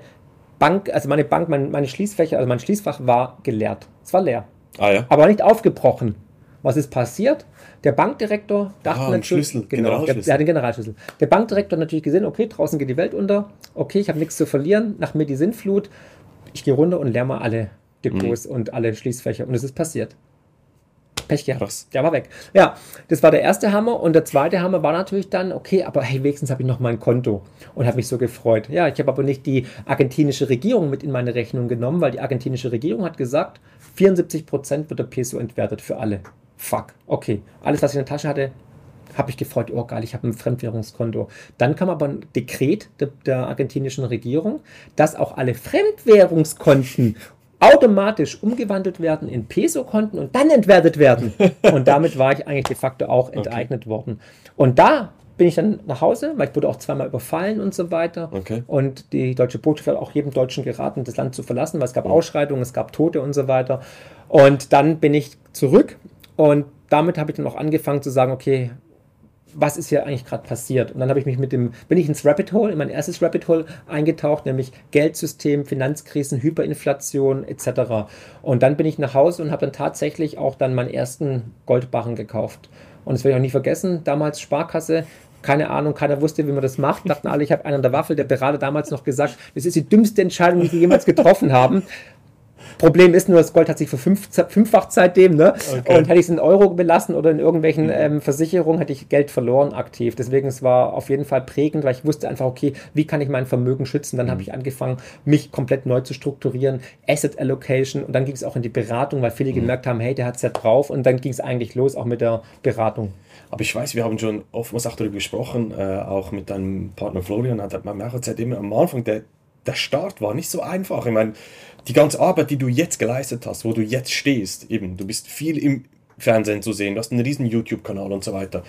Bank, also meine Bank, mein, meine Schließfächer, also mein Schließfach war geleert. Es war leer. Ah, ja. Aber nicht aufgebrochen. Was ist passiert? Der Bankdirektor dachte ah, natürlich, Schlüssel, genau, der, der, hat den Generalschlüssel. Der Bankdirektor hat natürlich gesehen, okay, draußen geht die Welt unter, okay, ich habe nichts zu verlieren, nach mir die Sintflut, ich gehe runter und leer mal alle Depots mhm. und alle Schließfächer und es ist passiert. Pech gehabt. Krass. Der war weg. Ja, das war der erste Hammer. Und der zweite Hammer war natürlich dann, okay, aber hey, wenigstens habe ich noch mein Konto und habe mich so gefreut. Ja, ich habe aber nicht die argentinische Regierung mit in meine Rechnung genommen, weil die argentinische Regierung hat gesagt, 74 Prozent wird der Peso entwertet für alle. Fuck. Okay, alles, was ich in der Tasche hatte, habe ich gefreut, oh geil, ich habe ein Fremdwährungskonto. Dann kam aber ein Dekret der, der, argentinischen Regierung, dass auch alle Fremdwährungskonten automatisch umgewandelt werden in Peso-Konten und dann entwertet werden. Und damit war ich eigentlich de facto auch enteignet okay. worden. Und da bin ich dann nach Hause, weil ich wurde auch zweimal überfallen und so weiter. Okay. Und die deutsche Botschaft hat auch jedem Deutschen geraten, das Land zu verlassen, weil es gab oh. Ausschreitungen, es gab Tote und so weiter. Und dann bin ich zurück und damit habe ich dann auch angefangen zu sagen, okay, was ist hier eigentlich gerade passiert? Und dann habe ich mich mit dem, bin ich ins Rapid Hole, in mein erstes Rapid Hole eingetaucht, nämlich Geldsystem, Finanzkrisen, Hyperinflation etc. Und dann bin ich nach Hause und habe dann tatsächlich auch dann meinen ersten Goldbarren gekauft. Und das werde ich auch nie vergessen, damals Sparkasse, keine Ahnung, keiner wusste, wie man das macht. Dachten alle, ich habe einen an der Waffel. Der Berater damals noch gesagt, das ist die dümmste Entscheidung, die sie jemals getroffen haben. Problem ist nur, das Gold hat sich verfünffacht seitdem, ne? Okay. Und hätte ich es in Euro belassen oder in irgendwelchen mhm. ähm, Versicherungen, hätte ich Geld verloren aktiv. Deswegen es war auf jeden Fall prägend, weil ich wusste einfach, okay, wie kann ich mein Vermögen schützen? Dann mhm. habe ich angefangen, mich komplett neu zu strukturieren, Asset Allocation und dann ging es auch in die Beratung, weil viele mhm. gemerkt haben, hey, der hat es ja drauf und dann ging es eigentlich los, auch mit der Beratung. Aber ich weiß, wir haben schon oftmals auch darüber gesprochen, äh, auch mit deinem Partner Florian, hat man auch erzählt, immer am Anfang, der, der Start war nicht so einfach. Ich meine, die ganze Arbeit, die du jetzt geleistet hast, wo du jetzt stehst, eben, du bist viel im Fernsehen zu sehen, du hast einen riesen YouTube-Kanal und so weiter.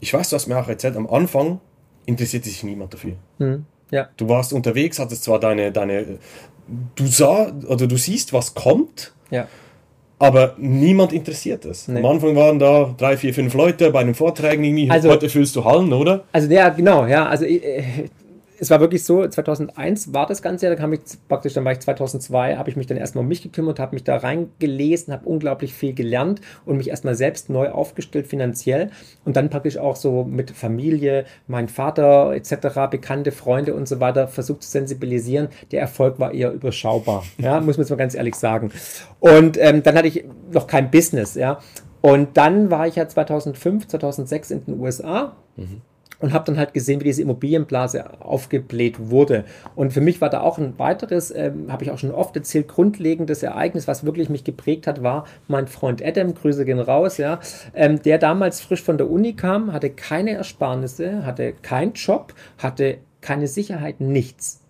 Ich weiß, du hast mir auch erzählt, am Anfang interessierte sich niemand dafür. Mhm. Ja. Du warst unterwegs, hattest zwar deine, deine, du sah oder du siehst, was kommt. Ja. Aber niemand interessiert es. Nee. Am Anfang waren da drei, vier, fünf Leute bei den Vorträgen irgendwie. Also, Heute fühlst du Hallen, oder? Also ja, genau, ja. Also äh, es war wirklich so, 2001 war das Ganze, da kam ich praktisch, dann war ich 2002, habe ich mich dann erstmal um mich gekümmert, habe mich da reingelesen, habe unglaublich viel gelernt und mich erstmal selbst neu aufgestellt finanziell und dann praktisch auch so mit Familie, mein Vater etc., bekannte Freunde und so weiter versucht zu sensibilisieren. Der Erfolg war eher überschaubar, ja, muss man jetzt mal ganz ehrlich sagen. Und ähm, dann hatte ich noch kein Business, ja. Und dann war ich ja 2005, 2006 in den USA. Mhm und habe dann halt gesehen, wie diese Immobilienblase aufgebläht wurde. Und für mich war da auch ein weiteres, äh, habe ich auch schon oft erzählt, grundlegendes Ereignis, was wirklich mich geprägt hat, war mein Freund Adam, Grüße gehen raus, ja, ähm, der damals frisch von der Uni kam, hatte keine Ersparnisse, hatte keinen Job, hatte keine Sicherheit, nichts.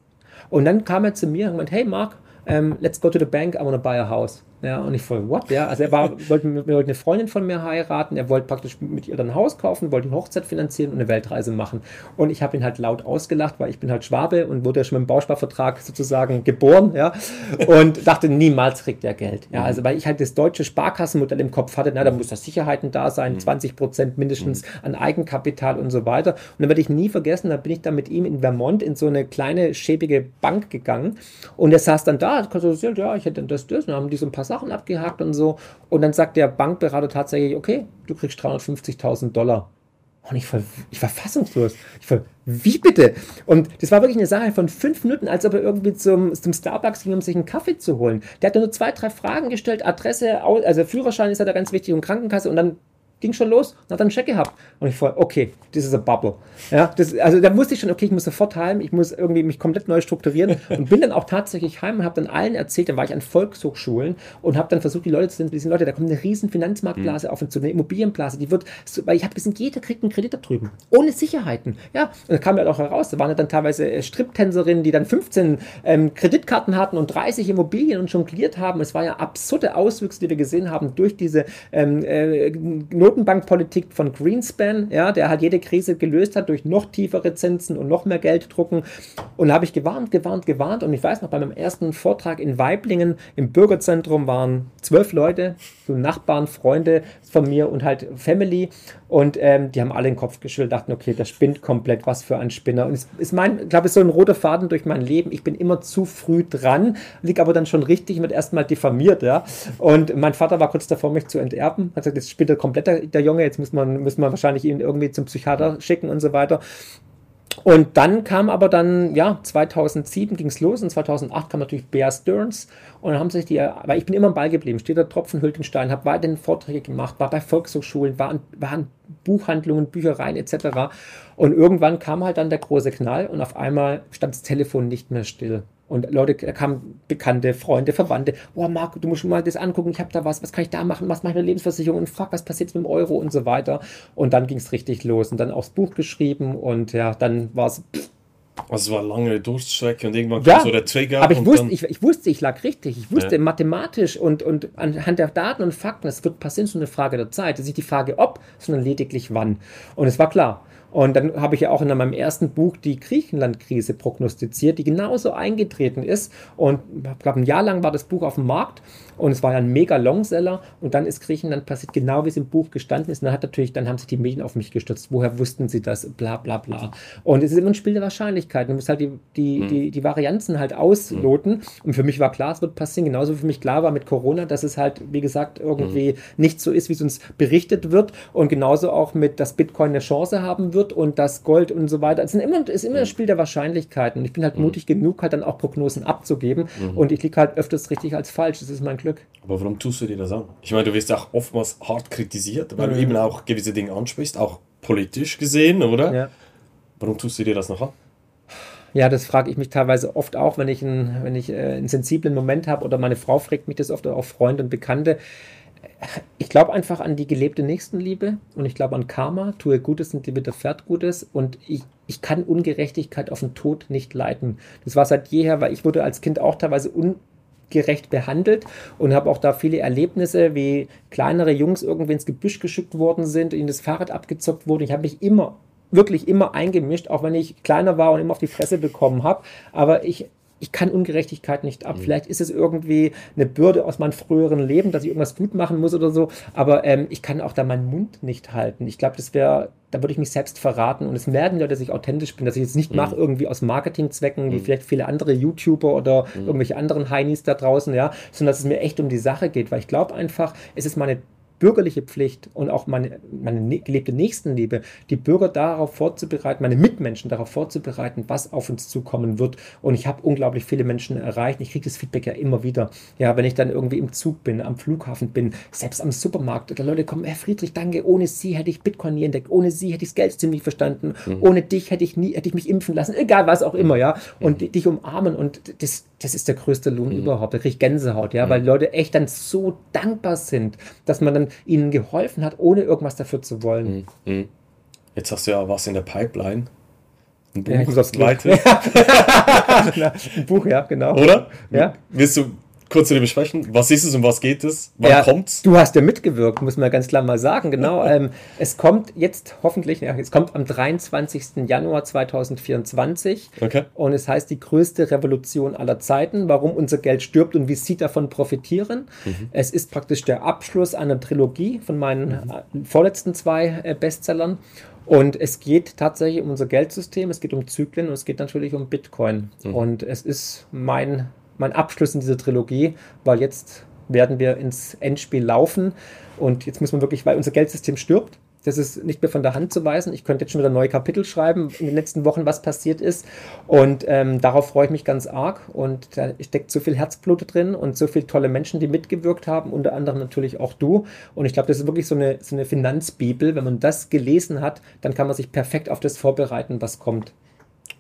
Und dann kam er zu mir und meinte, hey Mark, um, ähm, let's go to the bank, I want to buy a house. Ja, und ich voll, what? Ja, also er war, wollte, wollte eine Freundin von mir heiraten, er wollte praktisch mit ihr dann ein Haus kaufen, wollte eine Hochzeit finanzieren und eine Weltreise machen. Und ich habe ihn halt laut ausgelacht, weil ich bin halt Schwabe und wurde ja schon mit dem Bausparvertrag sozusagen geboren, ja, und dachte, niemals kriegt er Geld. Ja, also weil ich halt das deutsche Sparkassenmodell im Kopf hatte, na, da muss das Sicherheiten da sein, 20 mhm. Prozent mindestens mhm. an Eigenkapital und so weiter. Und dann werde ich nie vergessen, da bin ich dann mit ihm in Vermont in so eine kleine, schäbige Bank gegangen und er saß dann da, ja, ich hätte das, das, und dann haben die so ein paar Sachen abgehakt und so. Und dann sagt der Bankberater tatsächlich, okay, du kriegst 350.000 Dollar. Und ich ich war fassungslos. Ich war, wie bitte? Und das war wirklich eine Sache von fünf Minuten, als ob er irgendwie zum, zum Starbucks ging, um sich einen Kaffee zu holen. Der hat nur zwei, drei Fragen gestellt, Adresse, also Führerschein ist ja da ganz wichtig und Krankenkasse und dann ging schon los und hat dann einen Check gehabt. Und ich voll, okay, this is a bubble. Ja, das, also da wusste ich schon, okay, ich muss sofort heim, ich muss irgendwie mich komplett neu strukturieren und bin dann auch tatsächlich heim und habe dann allen erzählt, dann war ich an Volkshochschulen und habe dann versucht, die Leute zu sensibilisieren, Leute, da kommt eine riesen Finanzmarktblase mhm. auf uns zu, eine Immobilienblase, die wird, weil ich habe gesehen, jeder kriegt einen Kredit da drüben, ohne Sicherheiten. Ja, und da kam ja halt auch heraus, da waren ja dann teilweise äh, Striptänzerinnen, die dann 15 ähm, Kreditkarten hatten und 30 Immobilien und jongliert haben. Es war ja absurde Auswüchse, die wir gesehen haben durch diese ähm, äh, Notenbankpolitik von Greenspan, ja, der halt jede Krise gelöst hat durch noch tiefere Zinsen und noch mehr Geld drucken. Und da habe ich gewarnt, gewarnt, gewarnt. Und ich weiß noch, bei meinem ersten Vortrag in Weiblingen im Bürgerzentrum waren zwölf Leute, so Nachbarn, Freunde von mir und halt Family. Und ähm, die haben alle den Kopf geschüttelt, dachten, okay, das spinnt komplett, was für ein Spinner. Und es ist mein, ich glaube, ist so ein roter Faden durch mein Leben. Ich bin immer zu früh dran, liege aber dann schon richtig, wird erstmal diffamiert, ja. Und mein Vater war kurz davor, mich zu enterben, hat gesagt, jetzt spinnt er komplett der, der Junge, jetzt muss man, muss man wahrscheinlich ihn irgendwie zum Psychiater schicken und so weiter. Und dann kam aber dann, ja, 2007 ging es los und 2008 kam natürlich Bear Stearns und dann haben sich die, weil ich bin immer am Ball geblieben, steht der Tropfen, hüllt den Stein, habe weiterhin Vorträge gemacht, war bei Volkshochschulen, war an, war an Buchhandlungen, Büchereien etc. Und irgendwann kam halt dann der große Knall und auf einmal stand das Telefon nicht mehr still. Und Leute, da kamen Bekannte, Freunde, Verwandte. Oh, Marco, du musst mal das angucken. Ich habe da was. Was kann ich da machen? Was mache ich mit der Lebensversicherung? Und frag, was passiert mit dem Euro und so weiter. Und dann ging es richtig los. Und dann aufs Buch geschrieben. Und ja, dann war es. Also es war lange Durststrecke und irgendwann ja, kam so der Trigger. Aber ich wusste, ich, ich, wusste, ich lag richtig. Ich wusste ja. mathematisch und, und anhand der Daten und Fakten, es wird passieren, so eine Frage der Zeit. Es ist nicht die Frage ob, sondern lediglich wann. Und es war klar. Und dann habe ich ja auch in meinem ersten Buch die Griechenland-Krise prognostiziert, die genauso eingetreten ist. Und ich glaube, ein Jahr lang war das Buch auf dem Markt und es war ja ein mega Longseller. Und dann ist Griechenland passiert, genau wie es im Buch gestanden ist. Und dann hat natürlich, dann haben sich die Medien auf mich gestürzt. Woher wussten sie das? Bla bla bla. Und es ist immer ein Spiel der Wahrscheinlichkeit. Du musst halt die, die, mhm. die, die Varianzen halt ausloten. Mhm. Und für mich war klar, es wird passieren. Genauso wie für mich klar war mit Corona, dass es halt, wie gesagt, irgendwie mhm. nicht so ist, wie es uns berichtet wird. Und genauso auch mit, dass Bitcoin eine Chance haben wird und das Gold und so weiter. Es ist immer, ist immer ein mhm. Spiel der Wahrscheinlichkeiten. Und ich bin halt mhm. mutig genug, halt dann auch Prognosen abzugeben. Mhm. Und ich liege halt öfters richtig als falsch. Das ist mein Glück. Aber warum tust du dir das an? Ich meine, du wirst auch oftmals hart kritisiert, weil mhm. du eben auch gewisse Dinge ansprichst, auch politisch gesehen, oder? Ja. Warum tust du dir das noch an? Ja, das frage ich mich teilweise oft auch, wenn ich, einen, wenn ich äh, einen sensiblen Moment habe oder meine Frau fragt mich das oft, auch Freunde und Bekannte. Ich glaube einfach an die gelebte Nächstenliebe und ich glaube an Karma. Tue Gutes und dir widerfährt Gutes. Und ich, ich kann Ungerechtigkeit auf den Tod nicht leiten. Das war seit jeher, weil ich wurde als Kind auch teilweise ungerecht behandelt und habe auch da viele Erlebnisse, wie kleinere Jungs irgendwie ins Gebüsch geschickt worden sind, ihnen das Fahrrad abgezockt wurde. Ich habe mich immer wirklich immer eingemischt, auch wenn ich kleiner war und immer auf die Fresse bekommen habe. Aber ich, ich kann Ungerechtigkeit nicht ab. Mhm. Vielleicht ist es irgendwie eine Bürde aus meinem früheren Leben, dass ich irgendwas gut machen muss oder so. Aber ähm, ich kann auch da meinen Mund nicht halten. Ich glaube, das wäre, da würde ich mich selbst verraten. Und es merken Leute, dass ich authentisch bin, dass ich jetzt nicht mhm. mache irgendwie aus Marketingzwecken, mhm. wie vielleicht viele andere YouTuber oder mhm. irgendwelche anderen Heinis da draußen, ja, sondern dass es mir echt um die Sache geht. Weil ich glaube einfach, es ist meine bürgerliche Pflicht und auch meine, meine ne-, gelebte Nächstenliebe, die Bürger darauf vorzubereiten, meine Mitmenschen darauf vorzubereiten, was auf uns zukommen wird. Und ich habe unglaublich viele Menschen erreicht. Ich kriege das Feedback ja immer wieder. Ja, wenn ich dann irgendwie im Zug bin, am Flughafen bin, selbst am Supermarkt, da Leute kommen, Herr Friedrich, danke, ohne Sie hätte ich Bitcoin nie entdeckt, ohne Sie hätte ich das Geld ziemlich verstanden, mhm. ohne dich hätte ich nie, hätte ich mich impfen lassen, egal was auch immer, ja. Und mhm. dich umarmen und das, das ist der größte Lohn mhm. überhaupt. Da kriege ich Gänsehaut, ja, mhm. weil Leute echt dann so dankbar sind, dass man dann ihnen geholfen hat, ohne irgendwas dafür zu wollen. Mhm. mhm. Jetzt hast du ja was in der Pipeline. Ein Buch, ja, das zweite. ein Buch, ja, genau. Oder? Ja. Willst du kurz zu dem besprechen. Was ist es und was geht es? Wann ja, kommt's? Du hast ja mitgewirkt, muss man ganz klar mal sagen. Genau. ähm, es kommt jetzt hoffentlich, ja, es kommt am 23. Januar 2024. Okay. Und es heißt die größte Revolution aller Zeiten, warum unser Geld stirbt und wie Sie davon profitieren. Mhm. Es ist praktisch der Abschluss einer Trilogie von meinen mhm. Äh, vorletzten zwei äh, Bestsellern. Und es geht tatsächlich um unser Geldsystem, es geht um Zyklen und es geht natürlich um Bitcoin. Mhm. Und es ist mein mein Abschluss in dieser Trilogie, weil jetzt werden wir ins Endspiel laufen und jetzt muss man wirklich, weil unser Geldsystem stirbt, das ist nicht mehr von der Hand zu weisen. Ich könnte jetzt schon wieder neue Kapitel schreiben in den letzten Wochen, was passiert ist. Und ähm, darauf freue ich mich ganz arg. Und da steckt so viel Herzblut drin und so viele tolle Menschen, die mitgewirkt haben, unter anderem natürlich auch du. Und ich glaube, das ist wirklich so eine, so eine Finanzbibel. Wenn man das gelesen hat, dann kann man sich perfekt auf das vorbereiten, was kommt.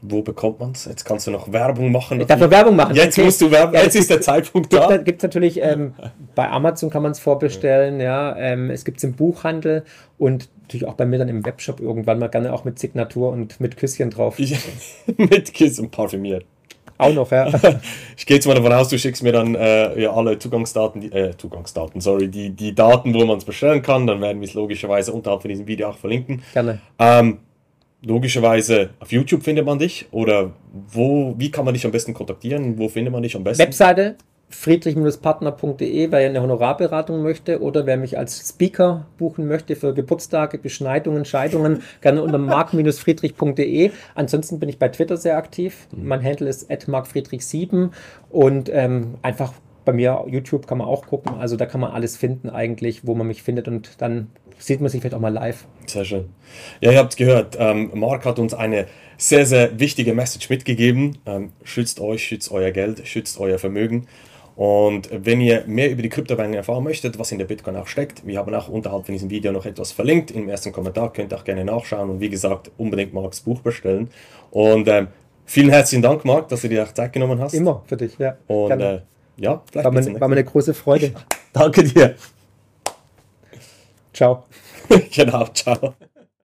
Wo bekommt man es? Jetzt kannst du noch Werbung machen. Ich darf noch Werbung machen. Jetzt okay. musst du Werbung. Ja, jetzt ist der Zeitpunkt da. Gibt es natürlich ähm, bei Amazon kann man es vorbestellen. Ja, ähm, es gibt es im Buchhandel und natürlich auch bei mir dann im Webshop irgendwann mal gerne auch mit Signatur und mit Küsschen drauf. Ja, mit Küsschen parfümiert. Auch noch, ja. ich gehe jetzt mal davon aus, du schickst mir dann äh, ja, alle Zugangsdaten, die, äh, Zugangsdaten, sorry, die, die Daten, wo man es bestellen kann. Dann werden wir es logischerweise unterhalb von diesem Video auch verlinken. Gerne. Ähm, logischerweise auf YouTube findet man dich oder wo, wie kann man dich am besten kontaktieren? Wo findet man dich am besten? Webseite friedrich-partner.de, wer eine Honorarberatung möchte oder wer mich als Speaker buchen möchte für Geburtstage, Beschneidungen, Scheidungen, gerne unter mark-friedrich.de. Ansonsten bin ich bei Twitter sehr aktiv. Mhm. Mein Handle ist markfriedrich7 und ähm, einfach bei mir YouTube kann man auch gucken. Also da kann man alles finden eigentlich, wo man mich findet und dann sieht man sich vielleicht auch mal live. Sehr schön. Ja, ihr habt gehört, ähm, Mark hat uns eine sehr, sehr wichtige Message mitgegeben. Ähm, schützt euch, schützt euer Geld, schützt euer Vermögen. Und wenn ihr mehr über die Kryptowährungen erfahren möchtet, was in der Bitcoin auch steckt, wir haben auch unterhalb von diesem Video noch etwas verlinkt. Im ersten Kommentar könnt ihr auch gerne nachschauen und wie gesagt, unbedingt Marks Buch bestellen. Und ähm, vielen herzlichen Dank, Mark, dass du dir auch Zeit genommen hast. Immer für dich, ja. Und äh, ja, vielleicht war, mein, war mir eine große Freude. Danke dir. Ciao. genau, ciao.